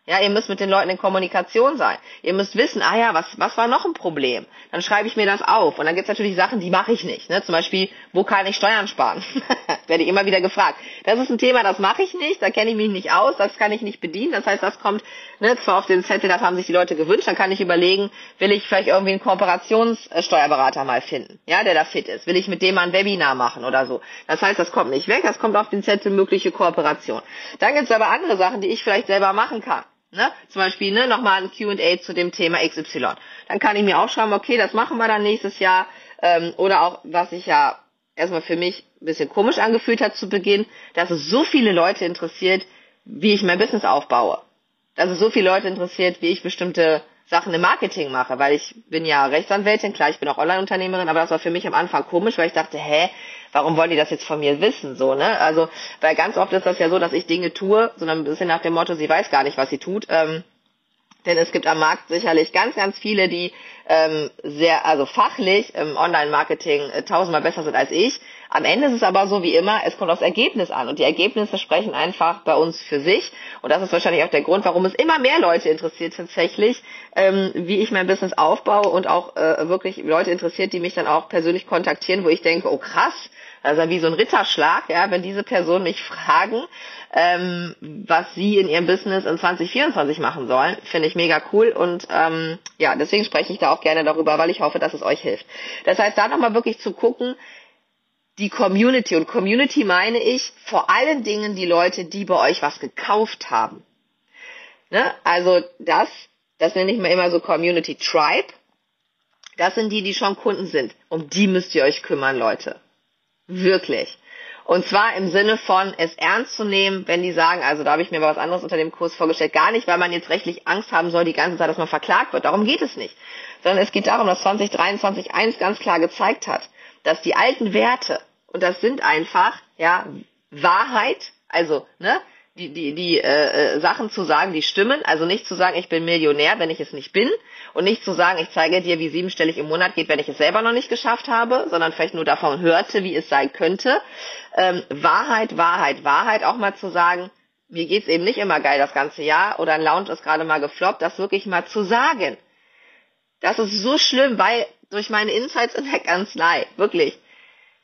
Ja, ihr müsst mit den Leuten in Kommunikation sein. Ihr müsst wissen, ah ja, was, was war noch ein Problem? Dann schreibe ich mir das auf. Und dann gibt's natürlich Sachen, die mache ich nicht. Ne? Zum Beispiel, wo kann ich Steuern sparen? Werde ich immer wieder gefragt. Das ist ein Thema, das mache ich nicht, da kenne ich mich nicht aus, das kann ich nicht bedienen. Das heißt, das kommt ne, zwar auf den Zettel, das haben sich die Leute gewünscht, dann kann ich überlegen, will ich vielleicht irgendwie einen Kooperationssteuerberater mal finden, ja, der da fit ist. Will ich mit dem mal ein Webinar machen oder so. Das heißt, das kommt nicht weg, das kommt auf den Zettel mögliche Kooperation. Dann gibt's aber andere Sachen, die ich vielleicht selber machen kann. Ne? Zum Beispiel ne, nochmal ein QA zu dem Thema XY. Dann kann ich mir auch schreiben, okay, das machen wir dann nächstes Jahr. Ähm, oder auch, was ich ja erstmal für mich ein bisschen komisch angefühlt hat zu Beginn, dass es so viele Leute interessiert, wie ich mein Business aufbaue. Dass es so viele Leute interessiert, wie ich bestimmte Sachen im Marketing mache, weil ich bin ja Rechtsanwältin, klar, ich bin auch Online-Unternehmerin, aber das war für mich am Anfang komisch, weil ich dachte, hä, warum wollen die das jetzt von mir wissen, so, ne? Also, weil ganz oft ist das ja so, dass ich Dinge tue, sondern ein bisschen nach dem Motto, sie weiß gar nicht, was sie tut, ähm, denn es gibt am Markt sicherlich ganz, ganz viele, die ähm, sehr, also fachlich im Online-Marketing äh, tausendmal besser sind als ich. Am Ende ist es aber so wie immer, es kommt aufs Ergebnis an. Und die Ergebnisse sprechen einfach bei uns für sich. Und das ist wahrscheinlich auch der Grund, warum es immer mehr Leute interessiert tatsächlich, ähm, wie ich mein Business aufbaue und auch äh, wirklich Leute interessiert, die mich dann auch persönlich kontaktieren, wo ich denke, oh krass, Also wie so ein Ritterschlag, ja, wenn diese Personen mich fragen, ähm, was sie in ihrem Business in 2024 machen sollen, finde ich mega cool und ähm, ja, deswegen spreche ich da auch gerne darüber, weil ich hoffe, dass es euch hilft. Das heißt, da nochmal wirklich zu gucken, die Community und Community meine ich vor allen Dingen die Leute, die bei euch was gekauft haben. Ne? Also das, das nenne ich mal immer so Community Tribe. Das sind die, die schon Kunden sind. Um die müsst ihr euch kümmern, Leute. Wirklich. Und zwar im Sinne von, es ernst zu nehmen, wenn die sagen, also da habe ich mir mal was anderes unter dem Kurs vorgestellt, gar nicht, weil man jetzt rechtlich Angst haben soll die ganze Zeit, dass man verklagt wird. Darum geht es nicht. Sondern es geht darum, dass 2023 eins ganz klar gezeigt hat, dass die alten Werte, und das sind einfach, ja, Wahrheit, also, ne, die, die, die äh, äh, Sachen zu sagen, die stimmen. Also nicht zu sagen, ich bin Millionär, wenn ich es nicht bin. Und nicht zu sagen, ich zeige dir, wie siebenstellig im Monat geht, wenn ich es selber noch nicht geschafft habe, sondern vielleicht nur davon hörte, wie es sein könnte. Ähm, Wahrheit, Wahrheit, Wahrheit auch mal zu sagen, mir geht's eben nicht immer geil das ganze Jahr oder ein Lounge ist gerade mal gefloppt, das wirklich mal zu sagen. Das ist so schlimm, weil durch meine Insights in der Kanzlei, wirklich,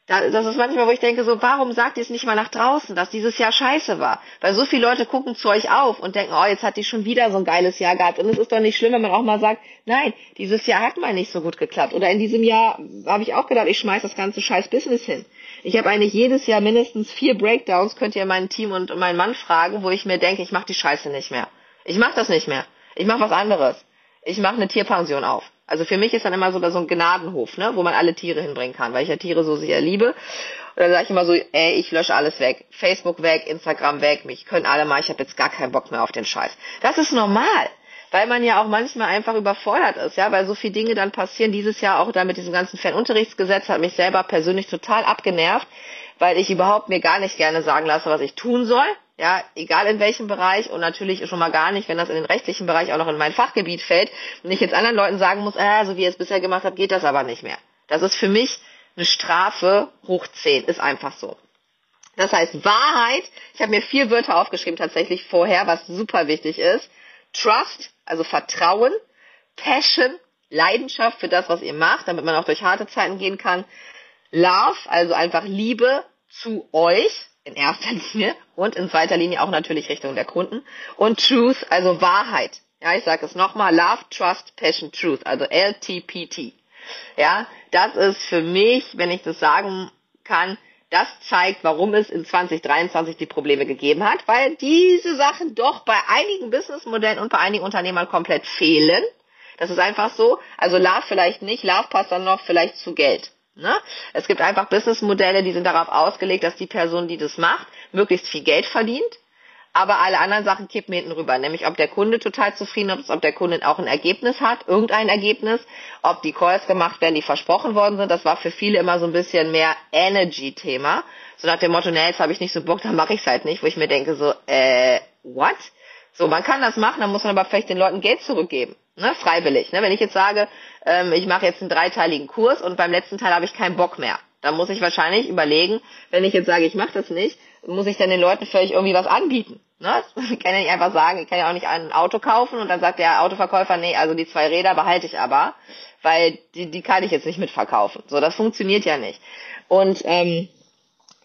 das ist manchmal, wo ich denke, so, warum sagt ihr es nicht mal nach draußen, dass dieses Jahr scheiße war? Weil so viele Leute gucken zu euch auf und denken, oh, jetzt hat die schon wieder so ein geiles Jahr gehabt. Und es ist doch nicht schlimm, wenn man auch mal sagt, nein, dieses Jahr hat mal nicht so gut geklappt. Oder in diesem Jahr habe ich auch gedacht, ich schmeiß das ganze scheiß Business hin. Ich habe eigentlich jedes Jahr mindestens vier Breakdowns, könnt ihr mein Team und meinen Mann fragen, wo ich mir denke, ich mache die Scheiße nicht mehr. Ich mache das nicht mehr. Ich mache was anderes. Ich mache eine Tierpension auf. Also für mich ist dann immer so, so ein Gnadenhof, ne, wo man alle Tiere hinbringen kann, weil ich ja Tiere so sehr liebe. Und dann sage ich immer so, ey, ich lösche alles weg. Facebook weg, Instagram weg, mich können alle mal, ich habe jetzt gar keinen Bock mehr auf den Scheiß. Das ist normal weil man ja auch manchmal einfach überfordert ist, ja, weil so viele Dinge dann passieren. Dieses Jahr auch da mit diesem ganzen Fernunterrichtsgesetz hat mich selber persönlich total abgenervt, weil ich überhaupt mir gar nicht gerne sagen lasse, was ich tun soll. Ja, egal in welchem Bereich und natürlich schon mal gar nicht, wenn das in den rechtlichen Bereich auch noch in mein Fachgebiet fällt und ich jetzt anderen Leuten sagen muss, äh, so wie ihr es bisher gemacht habt, geht das aber nicht mehr. Das ist für mich eine Strafe hoch 10, ist einfach so. Das heißt Wahrheit, ich habe mir vier Wörter aufgeschrieben tatsächlich vorher, was super wichtig ist. Trust, also Vertrauen, Passion, Leidenschaft für das, was ihr macht, damit man auch durch harte Zeiten gehen kann. Love, also einfach Liebe zu euch, in erster Linie und in zweiter Linie auch natürlich Richtung der Kunden. Und Truth, also Wahrheit. Ja, ich sage es nochmal, Love, Trust, Passion, Truth, also LTPT. Ja, das ist für mich, wenn ich das sagen kann, das zeigt, warum es in 2023 die Probleme gegeben hat, weil diese Sachen doch bei einigen Businessmodellen und bei einigen Unternehmern komplett fehlen. Das ist einfach so. Also Love vielleicht nicht, Love passt dann noch vielleicht zu Geld. Ne? Es gibt einfach Businessmodelle, die sind darauf ausgelegt, dass die Person, die das macht, möglichst viel Geld verdient. Aber alle anderen Sachen kippen hinten rüber, nämlich ob der Kunde total zufrieden ist, ob der Kunde auch ein Ergebnis hat, irgendein Ergebnis, ob die Calls gemacht werden, die versprochen worden sind. Das war für viele immer so ein bisschen mehr Energy-Thema. So nach dem Motto, nee, jetzt habe ich nicht so Bock, dann mache ich es halt nicht, wo ich mir denke so, äh, what? So, man kann das machen, dann muss man aber vielleicht den Leuten Geld zurückgeben. Ne, freiwillig. Ne? Wenn ich jetzt sage, ähm, ich mache jetzt einen dreiteiligen Kurs und beim letzten Teil habe ich keinen Bock mehr, dann muss ich wahrscheinlich überlegen, wenn ich jetzt sage, ich mache das nicht, muss ich dann den Leuten vielleicht irgendwie was anbieten. Ne? Ich kann ja nicht einfach sagen, ich kann ja auch nicht ein Auto kaufen und dann sagt der Autoverkäufer, nee, also die zwei Räder behalte ich aber, weil die, die kann ich jetzt nicht mitverkaufen. So, das funktioniert ja nicht. Und ähm,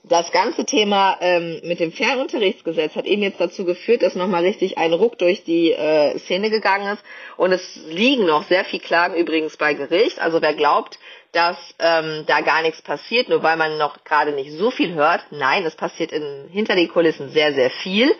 das ganze Thema ähm, mit dem Fernunterrichtsgesetz hat eben jetzt dazu geführt, dass nochmal richtig ein Ruck durch die äh, Szene gegangen ist. Und es liegen noch sehr viel Klagen übrigens bei Gericht. Also wer glaubt, dass ähm, da gar nichts passiert, nur weil man noch gerade nicht so viel hört. Nein, es passiert in, hinter den Kulissen sehr, sehr viel.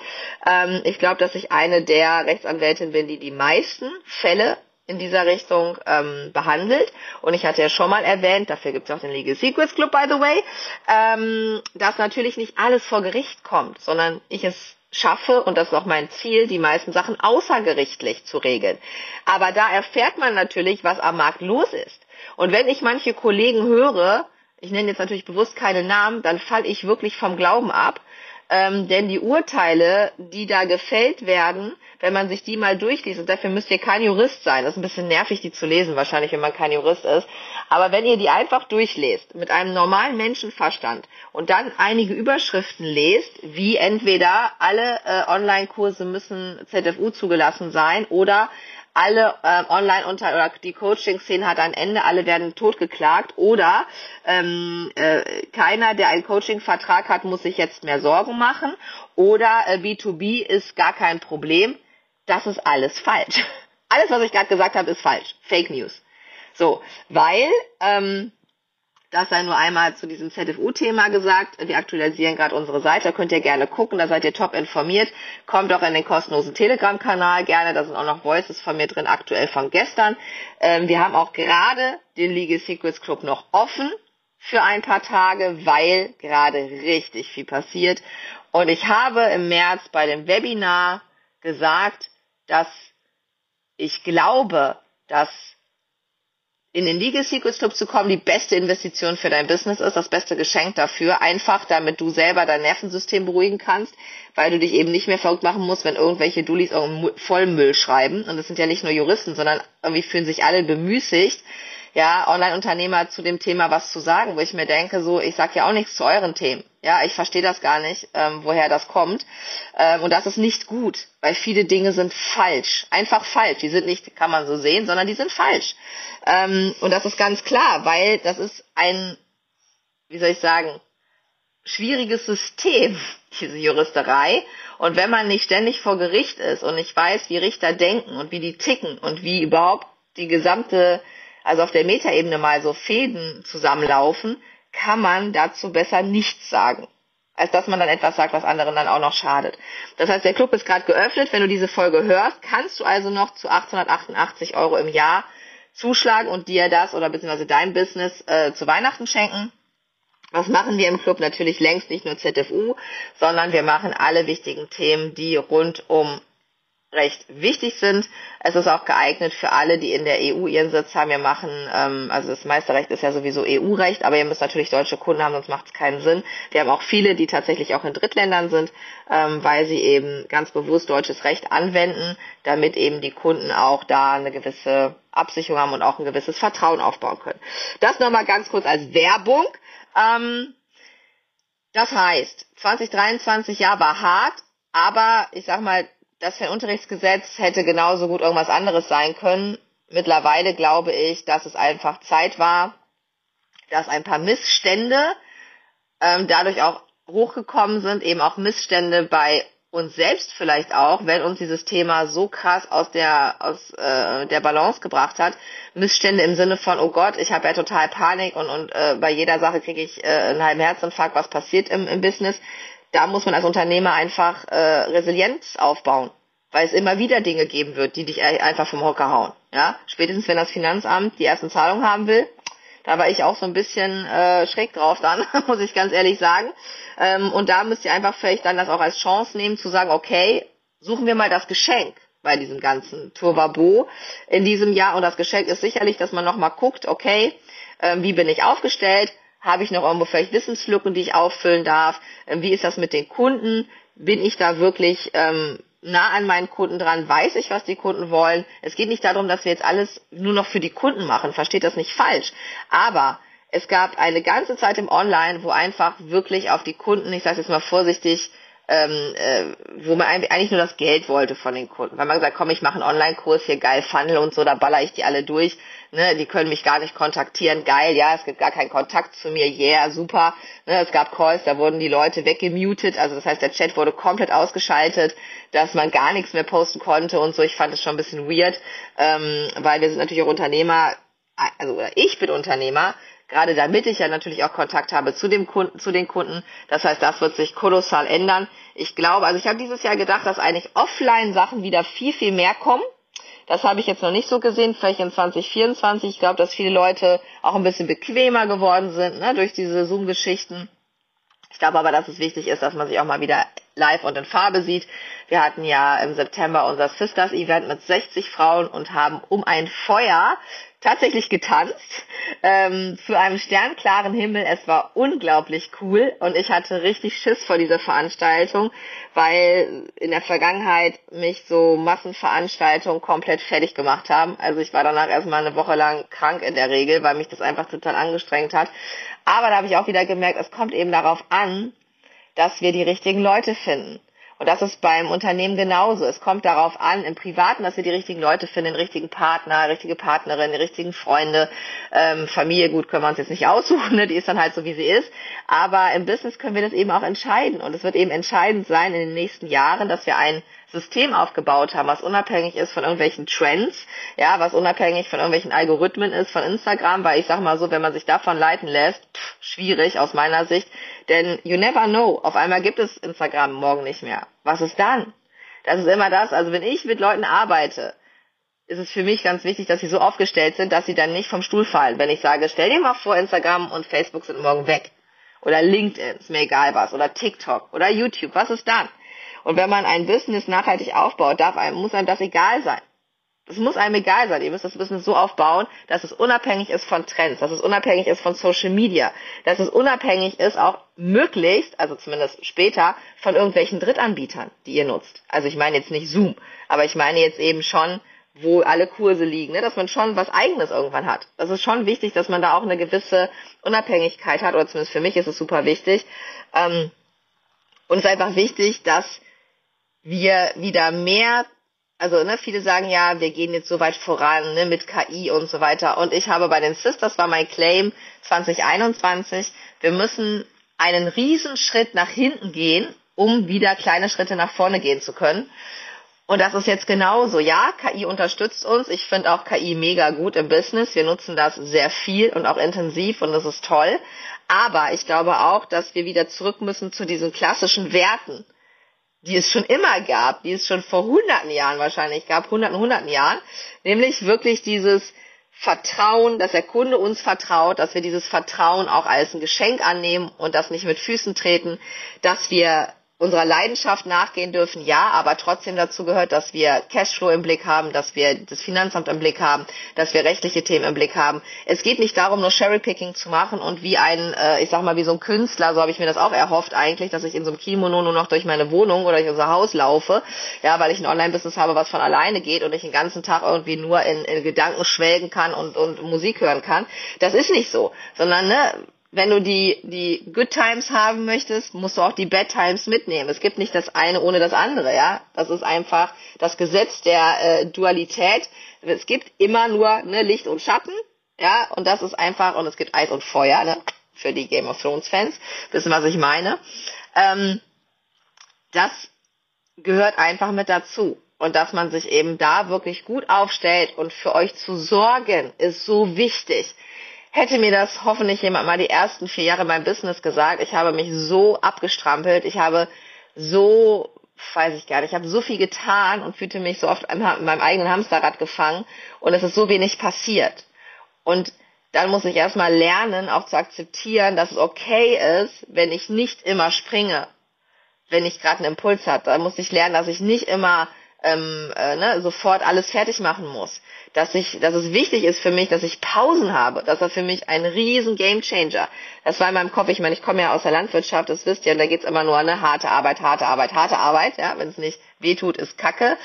Ähm, ich glaube, dass ich eine der Rechtsanwältinnen bin, die die meisten Fälle in dieser Richtung ähm, behandelt. Und ich hatte ja schon mal erwähnt, dafür gibt es auch den Legal Secrets Club, by the way, ähm, dass natürlich nicht alles vor Gericht kommt, sondern ich es schaffe, und das ist auch mein Ziel, die meisten Sachen außergerichtlich zu regeln. Aber da erfährt man natürlich, was am Markt los ist. Und wenn ich manche Kollegen höre, ich nenne jetzt natürlich bewusst keine Namen, dann falle ich wirklich vom Glauben ab, ähm, denn die Urteile, die da gefällt werden, wenn man sich die mal durchliest, und dafür müsst ihr kein Jurist sein, das ist ein bisschen nervig, die zu lesen, wahrscheinlich, wenn man kein Jurist ist, aber wenn ihr die einfach durchlest, mit einem normalen Menschenverstand und dann einige Überschriften lest, wie entweder alle äh, Online-Kurse müssen ZFU zugelassen sein oder alle äh, online unter oder die Coaching-Szene hat ein Ende, alle werden totgeklagt oder ähm, äh, keiner, der einen Coaching-Vertrag hat, muss sich jetzt mehr Sorgen machen oder äh, B2B ist gar kein Problem. Das ist alles falsch. Alles, was ich gerade gesagt habe, ist falsch. Fake News. So, weil ähm, das sei nur einmal zu diesem ZFU-Thema gesagt. Wir aktualisieren gerade unsere Seite, könnt ihr gerne gucken, da seid ihr top informiert. Kommt auch in den kostenlosen Telegram-Kanal gerne, da sind auch noch Voices von mir drin, aktuell von gestern. Ähm, wir haben auch gerade den Legal Secrets Club noch offen für ein paar Tage, weil gerade richtig viel passiert. Und ich habe im März bei dem Webinar gesagt, dass ich glaube, dass in den Legal Secrets Club zu kommen die beste Investition für dein Business ist, das beste Geschenk dafür. Einfach, damit du selber dein Nervensystem beruhigen kannst, weil du dich eben nicht mehr verrückt machen musst, wenn irgendwelche Dullis Vollmüll schreiben. Und das sind ja nicht nur Juristen, sondern irgendwie fühlen sich alle bemüßigt, ja, Online-Unternehmer zu dem Thema was zu sagen, wo ich mir denke, so, ich sag ja auch nichts zu euren Themen. Ja, ich verstehe das gar nicht, ähm, woher das kommt. Ähm, und das ist nicht gut, weil viele Dinge sind falsch. Einfach falsch. Die sind nicht, kann man so sehen, sondern die sind falsch. Ähm, und das ist ganz klar, weil das ist ein, wie soll ich sagen, schwieriges System, diese Juristerei. Und wenn man nicht ständig vor Gericht ist und nicht weiß, wie Richter denken und wie die ticken und wie überhaupt die gesamte also auf der Metaebene mal so Fäden zusammenlaufen, kann man dazu besser nichts sagen, als dass man dann etwas sagt, was anderen dann auch noch schadet. Das heißt, der Club ist gerade geöffnet. Wenn du diese Folge hörst, kannst du also noch zu 888 Euro im Jahr zuschlagen und dir das oder beziehungsweise dein Business äh, zu Weihnachten schenken. Was machen wir im Club? Natürlich längst nicht nur ZFU, sondern wir machen alle wichtigen Themen, die rund um recht wichtig sind. Es ist auch geeignet für alle, die in der EU ihren Sitz haben. Wir machen, ähm, also das Meisterrecht ist ja sowieso EU-Recht, aber ihr müsst natürlich deutsche Kunden haben, sonst macht es keinen Sinn. Wir haben auch viele, die tatsächlich auch in Drittländern sind, ähm, weil sie eben ganz bewusst deutsches Recht anwenden, damit eben die Kunden auch da eine gewisse Absicherung haben und auch ein gewisses Vertrauen aufbauen können. Das nochmal ganz kurz als Werbung. Ähm, das heißt, 2023 Jahr war hart, aber ich sag mal, das Fernunterrichtsgesetz hätte genauso gut irgendwas anderes sein können. Mittlerweile glaube ich, dass es einfach Zeit war, dass ein paar Missstände ähm, dadurch auch hochgekommen sind, eben auch Missstände bei uns selbst vielleicht auch, wenn uns dieses Thema so krass aus der aus äh, der Balance gebracht hat. Missstände im Sinne von, oh Gott, ich habe ja total Panik und und äh, bei jeder Sache kriege ich äh, einen halben Herzinfarkt, was passiert im, im Business da muss man als Unternehmer einfach äh, Resilienz aufbauen, weil es immer wieder Dinge geben wird, die dich einfach vom Hocker hauen. Ja, spätestens wenn das Finanzamt die ersten Zahlungen haben will, da war ich auch so ein bisschen äh, schräg drauf dann, muss ich ganz ehrlich sagen. Ähm, und da müsst ihr einfach vielleicht dann das auch als Chance nehmen, zu sagen, okay, suchen wir mal das Geschenk bei diesem ganzen Turbabo in diesem Jahr. Und das Geschenk ist sicherlich, dass man nochmal guckt, okay, äh, wie bin ich aufgestellt? Habe ich noch irgendwo vielleicht Wissenslücken, die ich auffüllen darf? Ähm, wie ist das mit den Kunden? Bin ich da wirklich ähm, nah an meinen Kunden dran? Weiß ich, was die Kunden wollen? Es geht nicht darum, dass wir jetzt alles nur noch für die Kunden machen. Versteht das nicht falsch. Aber es gab eine ganze Zeit im Online, wo einfach wirklich auf die Kunden, ich sage jetzt mal vorsichtig, ähm, äh, wo man eigentlich nur das Geld wollte von den Kunden. Weil man gesagt, komm, ich mache einen Online-Kurs hier, geil, Funnel und so, da baller ich die alle durch. Ne, die können mich gar nicht kontaktieren, geil, ja, es gibt gar keinen Kontakt zu mir, yeah, super. Ne, es gab Calls, da wurden die Leute weggemutet, also das heißt, der Chat wurde komplett ausgeschaltet, dass man gar nichts mehr posten konnte und so. Ich fand es schon ein bisschen weird, ähm, weil wir sind natürlich auch Unternehmer, also ich bin Unternehmer, gerade damit ich ja natürlich auch Kontakt habe zu dem Kunden, zu den Kunden. Das heißt, das wird sich kolossal ändern. Ich glaube, also ich habe dieses Jahr gedacht, dass eigentlich Offline-Sachen wieder viel, viel mehr kommen. Das habe ich jetzt noch nicht so gesehen, vielleicht in 2024. Ich glaube, dass viele Leute auch ein bisschen bequemer geworden sind ne, durch diese Zoom-Geschichten. Ich glaube aber, dass es wichtig ist, dass man sich auch mal wieder live und in Farbe sieht. Wir hatten ja im September unser Sisters Event mit 60 Frauen und haben um ein Feuer tatsächlich getanzt ähm, zu einem sternklaren Himmel. Es war unglaublich cool und ich hatte richtig Schiss vor dieser Veranstaltung, weil in der Vergangenheit mich so Massenveranstaltungen komplett fertig gemacht haben. Also ich war danach erstmal eine Woche lang krank in der Regel, weil mich das einfach total angestrengt hat. Aber da habe ich auch wieder gemerkt, es kommt eben darauf an, dass wir die richtigen Leute finden. Und das ist beim Unternehmen genauso. Es kommt darauf an, im Privaten, dass wir die richtigen Leute finden, den richtigen Partner, richtige Partnerin, die richtigen Freunde, ähm, Familie, gut, können wir uns jetzt nicht aussuchen, ne? die ist dann halt so, wie sie ist. Aber im Business können wir das eben auch entscheiden. Und es wird eben entscheidend sein in den nächsten Jahren, dass wir ein System aufgebaut haben, was unabhängig ist von irgendwelchen Trends, ja, was unabhängig von irgendwelchen Algorithmen ist, von Instagram, weil ich sag mal so, wenn man sich davon leiten lässt, pff, schwierig aus meiner Sicht, denn you never know, auf einmal gibt es Instagram morgen nicht mehr. Was ist dann? Das ist immer das, also wenn ich mit Leuten arbeite, ist es für mich ganz wichtig, dass sie so aufgestellt sind, dass sie dann nicht vom Stuhl fallen. Wenn ich sage, stell dir mal vor, Instagram und Facebook sind morgen weg. Oder LinkedIn, ist mir egal was. Oder TikTok. Oder YouTube. Was ist dann? Und wenn man ein Business nachhaltig aufbaut, darf einem, muss einem das egal sein. Es muss einem egal sein. Ihr müsst das Business so aufbauen, dass es unabhängig ist von Trends, dass es unabhängig ist von Social Media, dass es unabhängig ist auch möglichst, also zumindest später, von irgendwelchen Drittanbietern, die ihr nutzt. Also ich meine jetzt nicht Zoom, aber ich meine jetzt eben schon, wo alle Kurse liegen, ne? dass man schon was Eigenes irgendwann hat. Das ist schon wichtig, dass man da auch eine gewisse Unabhängigkeit hat, oder zumindest für mich ist es super wichtig. Ähm, und es ist einfach wichtig, dass wir wieder mehr, also ne, viele sagen ja, wir gehen jetzt so weit voran ne, mit KI und so weiter. Und ich habe bei den Sisters war mein Claim 2021, wir müssen einen Riesenschritt nach hinten gehen, um wieder kleine Schritte nach vorne gehen zu können. Und das ist jetzt genauso. Ja, KI unterstützt uns. Ich finde auch KI mega gut im Business. Wir nutzen das sehr viel und auch intensiv und das ist toll. Aber ich glaube auch, dass wir wieder zurück müssen zu diesen klassischen Werten die es schon immer gab, die es schon vor hunderten Jahren wahrscheinlich gab, hunderten, hunderten Jahren, nämlich wirklich dieses Vertrauen, dass der Kunde uns vertraut, dass wir dieses Vertrauen auch als ein Geschenk annehmen und das nicht mit Füßen treten, dass wir unserer Leidenschaft nachgehen dürfen, ja, aber trotzdem dazu gehört, dass wir Cashflow im Blick haben, dass wir das Finanzamt im Blick haben, dass wir rechtliche Themen im Blick haben. Es geht nicht darum, nur Cherrypicking zu machen und wie ein, äh, ich sag mal, wie so ein Künstler, so habe ich mir das auch erhofft eigentlich, dass ich in so einem Kimono nur noch durch meine Wohnung oder durch unser Haus laufe, ja, weil ich ein Online-Business habe, was von alleine geht und ich den ganzen Tag irgendwie nur in, in Gedanken schwelgen kann und, und Musik hören kann. Das ist nicht so, sondern ne, wenn du die, die Good Times haben möchtest, musst du auch die Bad Times mitnehmen. Es gibt nicht das eine ohne das andere, ja. Das ist einfach das Gesetz der äh, Dualität. Es gibt immer nur ne, Licht und Schatten, ja, und das ist einfach, und es gibt Eis und Feuer, ne, für die Game of Thrones Fans, wissen, was ich meine. Ähm, das gehört einfach mit dazu. Und dass man sich eben da wirklich gut aufstellt und für euch zu sorgen, ist so wichtig hätte mir das hoffentlich jemand mal die ersten vier Jahre beim Business gesagt. Ich habe mich so abgestrampelt. Ich habe so, weiß ich gar nicht, ich habe so viel getan und fühlte mich so oft in meinem eigenen Hamsterrad gefangen und es ist so wenig passiert. Und dann muss ich erstmal lernen, auch zu akzeptieren, dass es okay ist, wenn ich nicht immer springe, wenn ich gerade einen Impuls habe. Dann muss ich lernen, dass ich nicht immer ähm, äh, ne, sofort alles fertig machen muss. Dass ich, dass es wichtig ist für mich, dass ich Pausen habe. Das war für mich ein riesen Gamechanger. Das war in meinem Kopf, ich meine, ich komme ja aus der Landwirtschaft, das wisst ihr, und da geht's immer nur eine harte Arbeit, harte Arbeit, harte Arbeit. Ja, wenn es nicht wehtut, ist Kacke.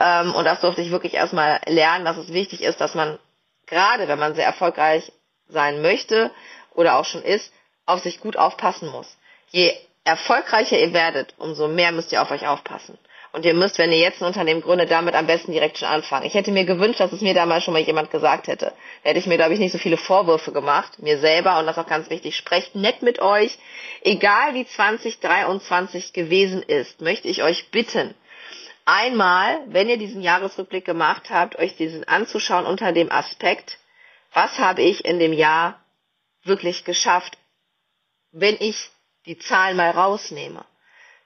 Ähm, und das durfte ich wirklich erstmal lernen, dass es wichtig ist, dass man gerade, wenn man sehr erfolgreich sein möchte oder auch schon ist, auf sich gut aufpassen muss. Je erfolgreicher ihr werdet, umso mehr müsst ihr auf euch aufpassen. Und ihr müsst, wenn ihr jetzt ein Unternehmen gründet, damit am besten direkt schon anfangen. Ich hätte mir gewünscht, dass es mir damals schon mal jemand gesagt hätte. Da hätte ich mir, glaube ich, nicht so viele Vorwürfe gemacht, mir selber. Und das auch ganz wichtig. Sprecht nett mit euch. Egal wie 2023 gewesen ist, möchte ich euch bitten, einmal, wenn ihr diesen Jahresrückblick gemacht habt, euch diesen anzuschauen unter dem Aspekt, was habe ich in dem Jahr wirklich geschafft, wenn ich die Zahlen mal rausnehme.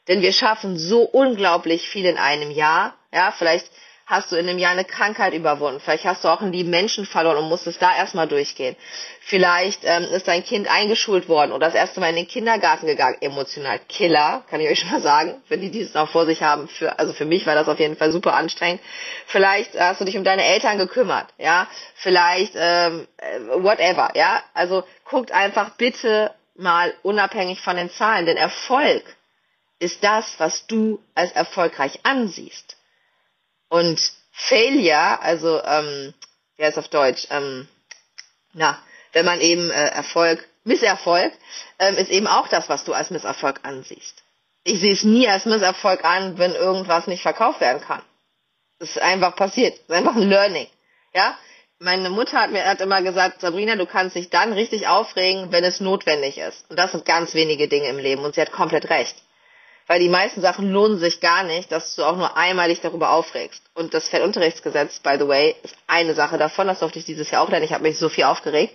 Denn wir schaffen so unglaublich viel in einem Jahr. Ja, vielleicht hast du in einem Jahr eine Krankheit überwunden. Vielleicht hast du auch einen lieben Menschen verloren und musstest da erstmal durchgehen. Vielleicht ähm, ist dein Kind eingeschult worden oder das erste Mal in den Kindergarten gegangen. Emotional Killer, kann ich euch schon mal sagen, wenn die dieses noch vor sich haben. Für, also für mich war das auf jeden Fall super anstrengend. Vielleicht hast du dich um deine Eltern gekümmert, ja. Vielleicht ähm, äh, whatever, ja. Also guckt einfach bitte mal unabhängig von den Zahlen, denn Erfolg ist das, was du als erfolgreich ansiehst. Und Failure, also ähm, wie heißt auf Deutsch, ähm, na, wenn man eben äh, Erfolg, Misserfolg, ähm, ist eben auch das, was du als Misserfolg ansiehst. ich sehe es nie als Misserfolg an, wenn irgendwas nicht verkauft werden kann. Das ist einfach passiert. Das ist einfach ein Learning. Ja? Meine Mutter hat mir hat immer gesagt, Sabrina, du kannst dich dann richtig aufregen, wenn es notwendig ist. Und das sind ganz wenige Dinge im Leben. Und sie hat komplett recht. Weil die meisten Sachen lohnen sich gar nicht, dass du auch nur einmal dich darüber aufregst. Und das Feldunterrichtsgesetz, by the way, ist eine Sache davon. Das durfte ich dieses Jahr auch lernen. Ich habe mich so viel aufgeregt.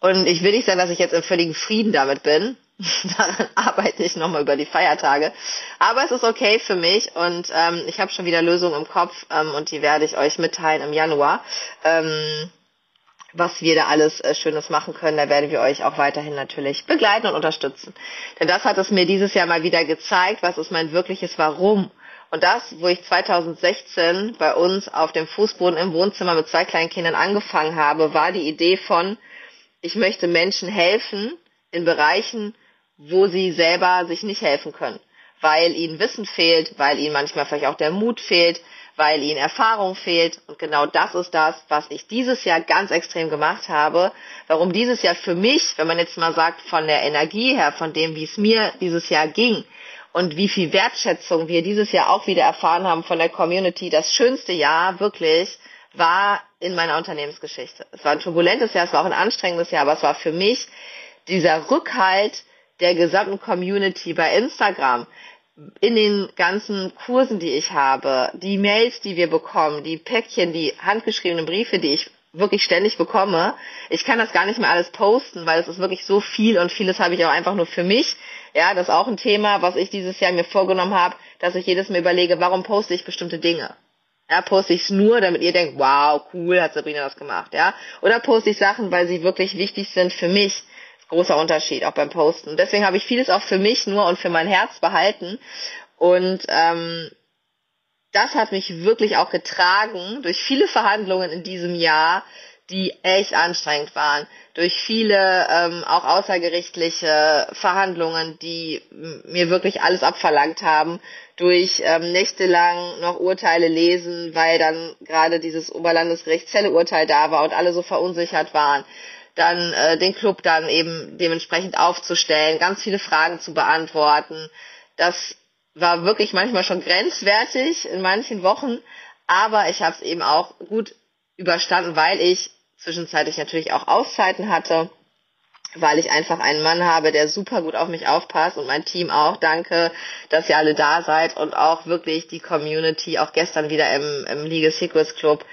Und ich will nicht sagen, dass ich jetzt im völligen Frieden damit bin. Daran arbeite ich nochmal über die Feiertage. Aber es ist okay für mich und ähm, ich habe schon wieder Lösungen im Kopf ähm, und die werde ich euch mitteilen im Januar. Ähm, was wir da alles äh, Schönes machen können, da werden wir euch auch weiterhin natürlich begleiten und unterstützen. Denn das hat es mir dieses Jahr mal wieder gezeigt, was ist mein wirkliches Warum. Und das, wo ich 2016 bei uns auf dem Fußboden im Wohnzimmer mit zwei kleinen Kindern angefangen habe, war die Idee von, ich möchte Menschen helfen in Bereichen, wo sie selber sich nicht helfen können, weil ihnen Wissen fehlt, weil ihnen manchmal vielleicht auch der Mut fehlt, weil ihnen Erfahrung fehlt. Und genau das ist das, was ich dieses Jahr ganz extrem gemacht habe. Warum dieses Jahr für mich, wenn man jetzt mal sagt, von der Energie her, von dem, wie es mir dieses Jahr ging und wie viel Wertschätzung wir dieses Jahr auch wieder erfahren haben von der Community, das schönste Jahr wirklich war in meiner Unternehmensgeschichte. Es war ein turbulentes Jahr, es war auch ein anstrengendes Jahr, aber es war für mich dieser Rückhalt der gesamten Community bei Instagram, in den ganzen Kursen, die ich habe, die Mails, die wir bekommen, die Päckchen, die handgeschriebenen Briefe, die ich wirklich ständig bekomme. Ich kann das gar nicht mehr alles posten, weil es ist wirklich so viel und vieles habe ich auch einfach nur für mich. Ja, das ist auch ein Thema, was ich dieses Jahr mir vorgenommen habe, dass ich jedes Mal überlege, warum poste ich bestimmte Dinge. Ja, poste ich es nur, damit ihr denkt, wow, cool, hat Sabrina das gemacht, ja? Oder poste ich Sachen, weil sie wirklich wichtig sind für mich großer Unterschied auch beim Posten. Deswegen habe ich vieles auch für mich nur und für mein Herz behalten. Und ähm, das hat mich wirklich auch getragen durch viele Verhandlungen in diesem Jahr, die echt anstrengend waren. Durch viele ähm, auch außergerichtliche Verhandlungen, die mir wirklich alles abverlangt haben. Durch ähm, nächtelang noch Urteile lesen, weil dann gerade dieses Oberlandesgericht Zelle Urteil da war und alle so verunsichert waren dann äh, den Club dann eben dementsprechend aufzustellen, ganz viele Fragen zu beantworten. Das war wirklich manchmal schon grenzwertig in manchen Wochen, aber ich habe es eben auch gut überstanden, weil ich zwischenzeitlich natürlich auch Auszeiten hatte, weil ich einfach einen Mann habe, der super gut auf mich aufpasst und mein Team auch. Danke, dass ihr alle da seid und auch wirklich die Community, auch gestern wieder im, im Legal Secrets Club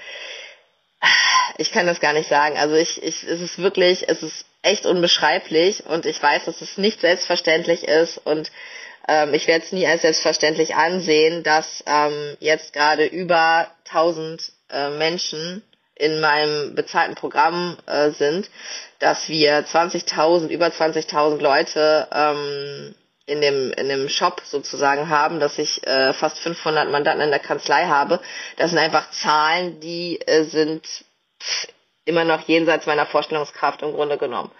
ich kann das gar nicht sagen. Also ich, ich, es ist wirklich, es ist echt unbeschreiblich und ich weiß, dass es nicht selbstverständlich ist und ähm, ich werde es nie als selbstverständlich ansehen, dass ähm, jetzt gerade über 1000 äh, Menschen in meinem bezahlten Programm äh, sind, dass wir 20.000, über 20.000 Leute ähm, in dem in dem Shop sozusagen haben, dass ich äh, fast 500 Mandanten in der Kanzlei habe. Das sind einfach Zahlen, die äh, sind immer noch jenseits meiner Vorstellungskraft im Grunde genommen.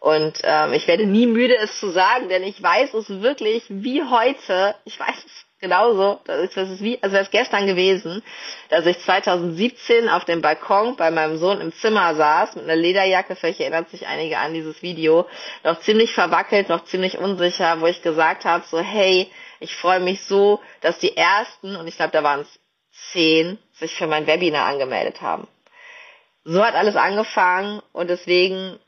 Und ähm, ich werde nie müde, es zu sagen, denn ich weiß es wirklich wie heute, ich weiß es genauso, das ist, das ist wie, also wäre es gestern gewesen, dass ich 2017 auf dem Balkon bei meinem Sohn im Zimmer saß mit einer Lederjacke, vielleicht erinnert sich einige an dieses Video, noch ziemlich verwackelt, noch ziemlich unsicher, wo ich gesagt habe, so hey, ich freue mich so, dass die ersten, und ich glaube, da waren es zehn, sich für mein Webinar angemeldet haben. So hat alles angefangen und deswegen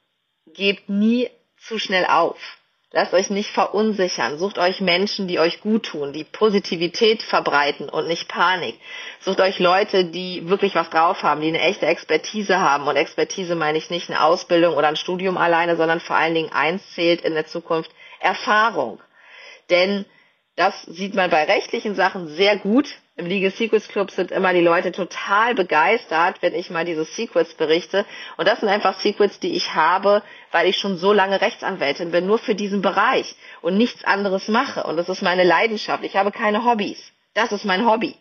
gebt nie zu schnell auf. Lasst euch nicht verunsichern. Sucht euch Menschen, die euch gut tun, die Positivität verbreiten und nicht Panik. Sucht euch Leute, die wirklich was drauf haben, die eine echte Expertise haben. Und Expertise meine ich nicht eine Ausbildung oder ein Studium alleine, sondern vor allen Dingen eins zählt in der Zukunft Erfahrung. Denn das sieht man bei rechtlichen Sachen sehr gut, im Legal Secrets Club sind immer die Leute total begeistert, wenn ich mal diese Secrets berichte. Und das sind einfach Secrets, die ich habe, weil ich schon so lange Rechtsanwältin bin, nur für diesen Bereich und nichts anderes mache. Und das ist meine Leidenschaft. Ich habe keine Hobbys. Das ist mein Hobby.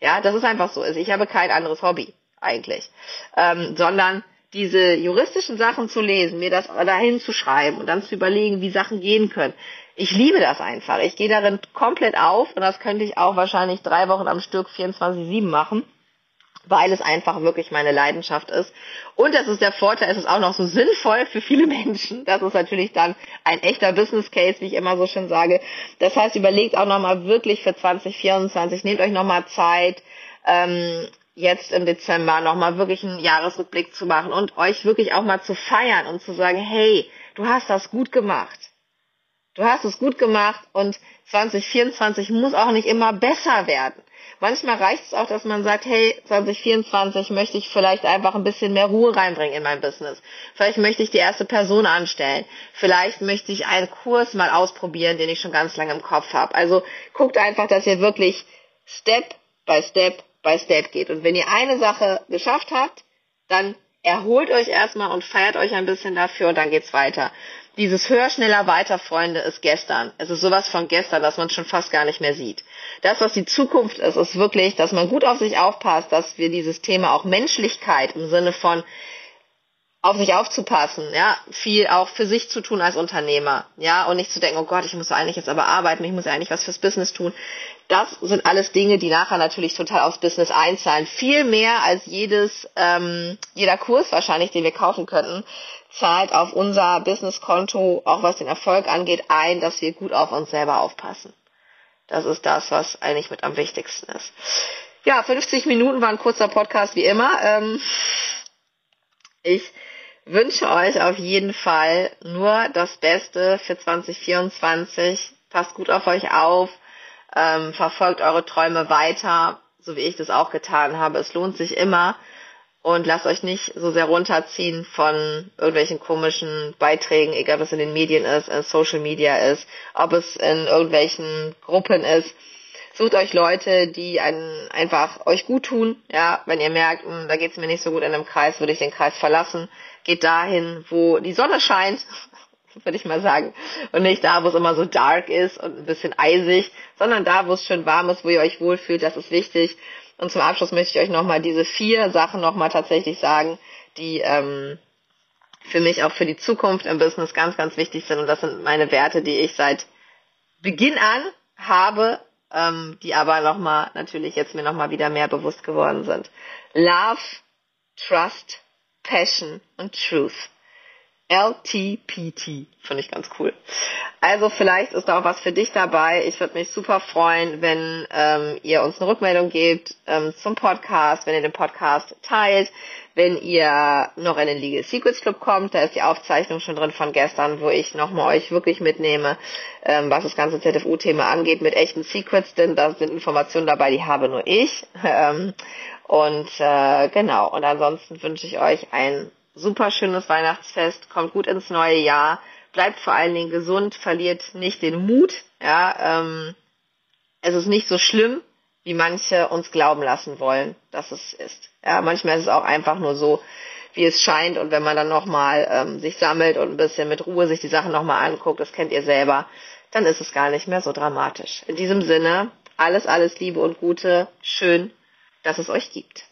Ja, das ist einfach so. Also ich habe kein anderes Hobby eigentlich, ähm, sondern diese juristischen Sachen zu lesen, mir das dahin zu schreiben und dann zu überlegen, wie Sachen gehen können ich liebe das einfach. Ich gehe darin komplett auf und das könnte ich auch wahrscheinlich drei Wochen am Stück 24-7 machen, weil es einfach wirklich meine Leidenschaft ist. Und das ist der Vorteil, es ist auch noch so sinnvoll für viele Menschen. Das ist natürlich dann ein echter Business Case, wie ich immer so schön sage. Das heißt, überlegt auch nochmal wirklich für 2024, nehmt euch nochmal Zeit, ähm, jetzt im Dezember nochmal wirklich einen Jahresrückblick zu machen und euch wirklich auch mal zu feiern und zu sagen, hey, du hast das gut gemacht. Du hast es gut gemacht und 2024 muss auch nicht immer besser werden. Manchmal reicht es auch, dass man sagt, hey, 2024 möchte ich vielleicht einfach ein bisschen mehr Ruhe reinbringen in mein Business. Vielleicht möchte ich die erste Person anstellen. Vielleicht möchte ich einen Kurs mal ausprobieren, den ich schon ganz lange im Kopf habe. Also guckt einfach, dass ihr wirklich Step by Step by Step geht. Und wenn ihr eine Sache geschafft habt, dann erholt euch erstmal und feiert euch ein bisschen dafür und dann geht's weiter dieses höher, schneller, weiter, Freunde, ist gestern. Es ist sowas von gestern, dass man schon fast gar nicht mehr sieht. Das, was die Zukunft ist, ist wirklich, dass man gut auf sich aufpasst, dass wir dieses Thema auch Menschlichkeit im Sinne von auf sich aufzupassen, ja, viel auch für sich zu tun als Unternehmer, ja, und nicht zu denken, oh Gott, ich muss eigentlich jetzt aber arbeiten, ich muss eigentlich was fürs Business tun. Das sind alles Dinge, die nachher natürlich total aufs Business einzahlen. Viel mehr als jedes, ähm, jeder Kurs wahrscheinlich, den wir kaufen könnten, zahlt auf unser Businesskonto, auch was den Erfolg angeht, ein, dass wir gut auf uns selber aufpassen. Das ist das, was eigentlich mit am wichtigsten ist. Ja, 50 Minuten war ein kurzer Podcast wie immer. Ähm, ich wünsche euch auf jeden Fall nur das Beste für 2024. Passt gut auf euch auf, ähm, verfolgt eure Träume weiter, so wie ich das auch getan habe. Es lohnt sich immer und lasst euch nicht so sehr runterziehen von irgendwelchen komischen Beiträgen, egal was in den Medien ist, in Social Media ist, ob es in irgendwelchen Gruppen ist. Sucht euch Leute, die einen einfach euch gut tun. Ja, wenn ihr merkt, hm, da geht's mir nicht so gut in einem Kreis, würde ich den Kreis verlassen. Geht dahin, wo die Sonne scheint, würde ich mal sagen. Und nicht da, wo es immer so dark ist und ein bisschen eisig, sondern da, wo es schön warm ist, wo ihr euch wohlfühlt, das ist wichtig. Und zum Abschluss möchte ich euch nochmal diese vier Sachen nochmal tatsächlich sagen, die ähm, für mich auch für die Zukunft im Business ganz, ganz wichtig sind. Und das sind meine Werte, die ich seit Beginn an habe, ähm, die aber nochmal natürlich jetzt mir nochmal wieder mehr bewusst geworden sind. Love, Trust, Passion und Truth. LTPT. Finde ich ganz cool. Also vielleicht ist da auch was für dich dabei. Ich würde mich super freuen, wenn ähm, ihr uns eine Rückmeldung gebt ähm, zum Podcast, wenn ihr den Podcast teilt, wenn ihr noch in den Legal Secrets Club kommt. Da ist die Aufzeichnung schon drin von gestern, wo ich nochmal euch wirklich mitnehme, ähm, was das ganze ZFU-Thema angeht mit echten Secrets, denn da sind Informationen dabei, die habe nur ich. Ähm, und äh, genau, und ansonsten wünsche ich euch ein super schönes Weihnachtsfest, kommt gut ins neue Jahr, bleibt vor allen Dingen gesund, verliert nicht den Mut. Ja, ähm, es ist nicht so schlimm, wie manche uns glauben lassen wollen, dass es ist. Ja, manchmal ist es auch einfach nur so, wie es scheint. Und wenn man dann nochmal ähm, sich sammelt und ein bisschen mit Ruhe sich die Sachen nochmal anguckt, das kennt ihr selber, dann ist es gar nicht mehr so dramatisch. In diesem Sinne, alles, alles Liebe und Gute. Schön, dass es euch gibt.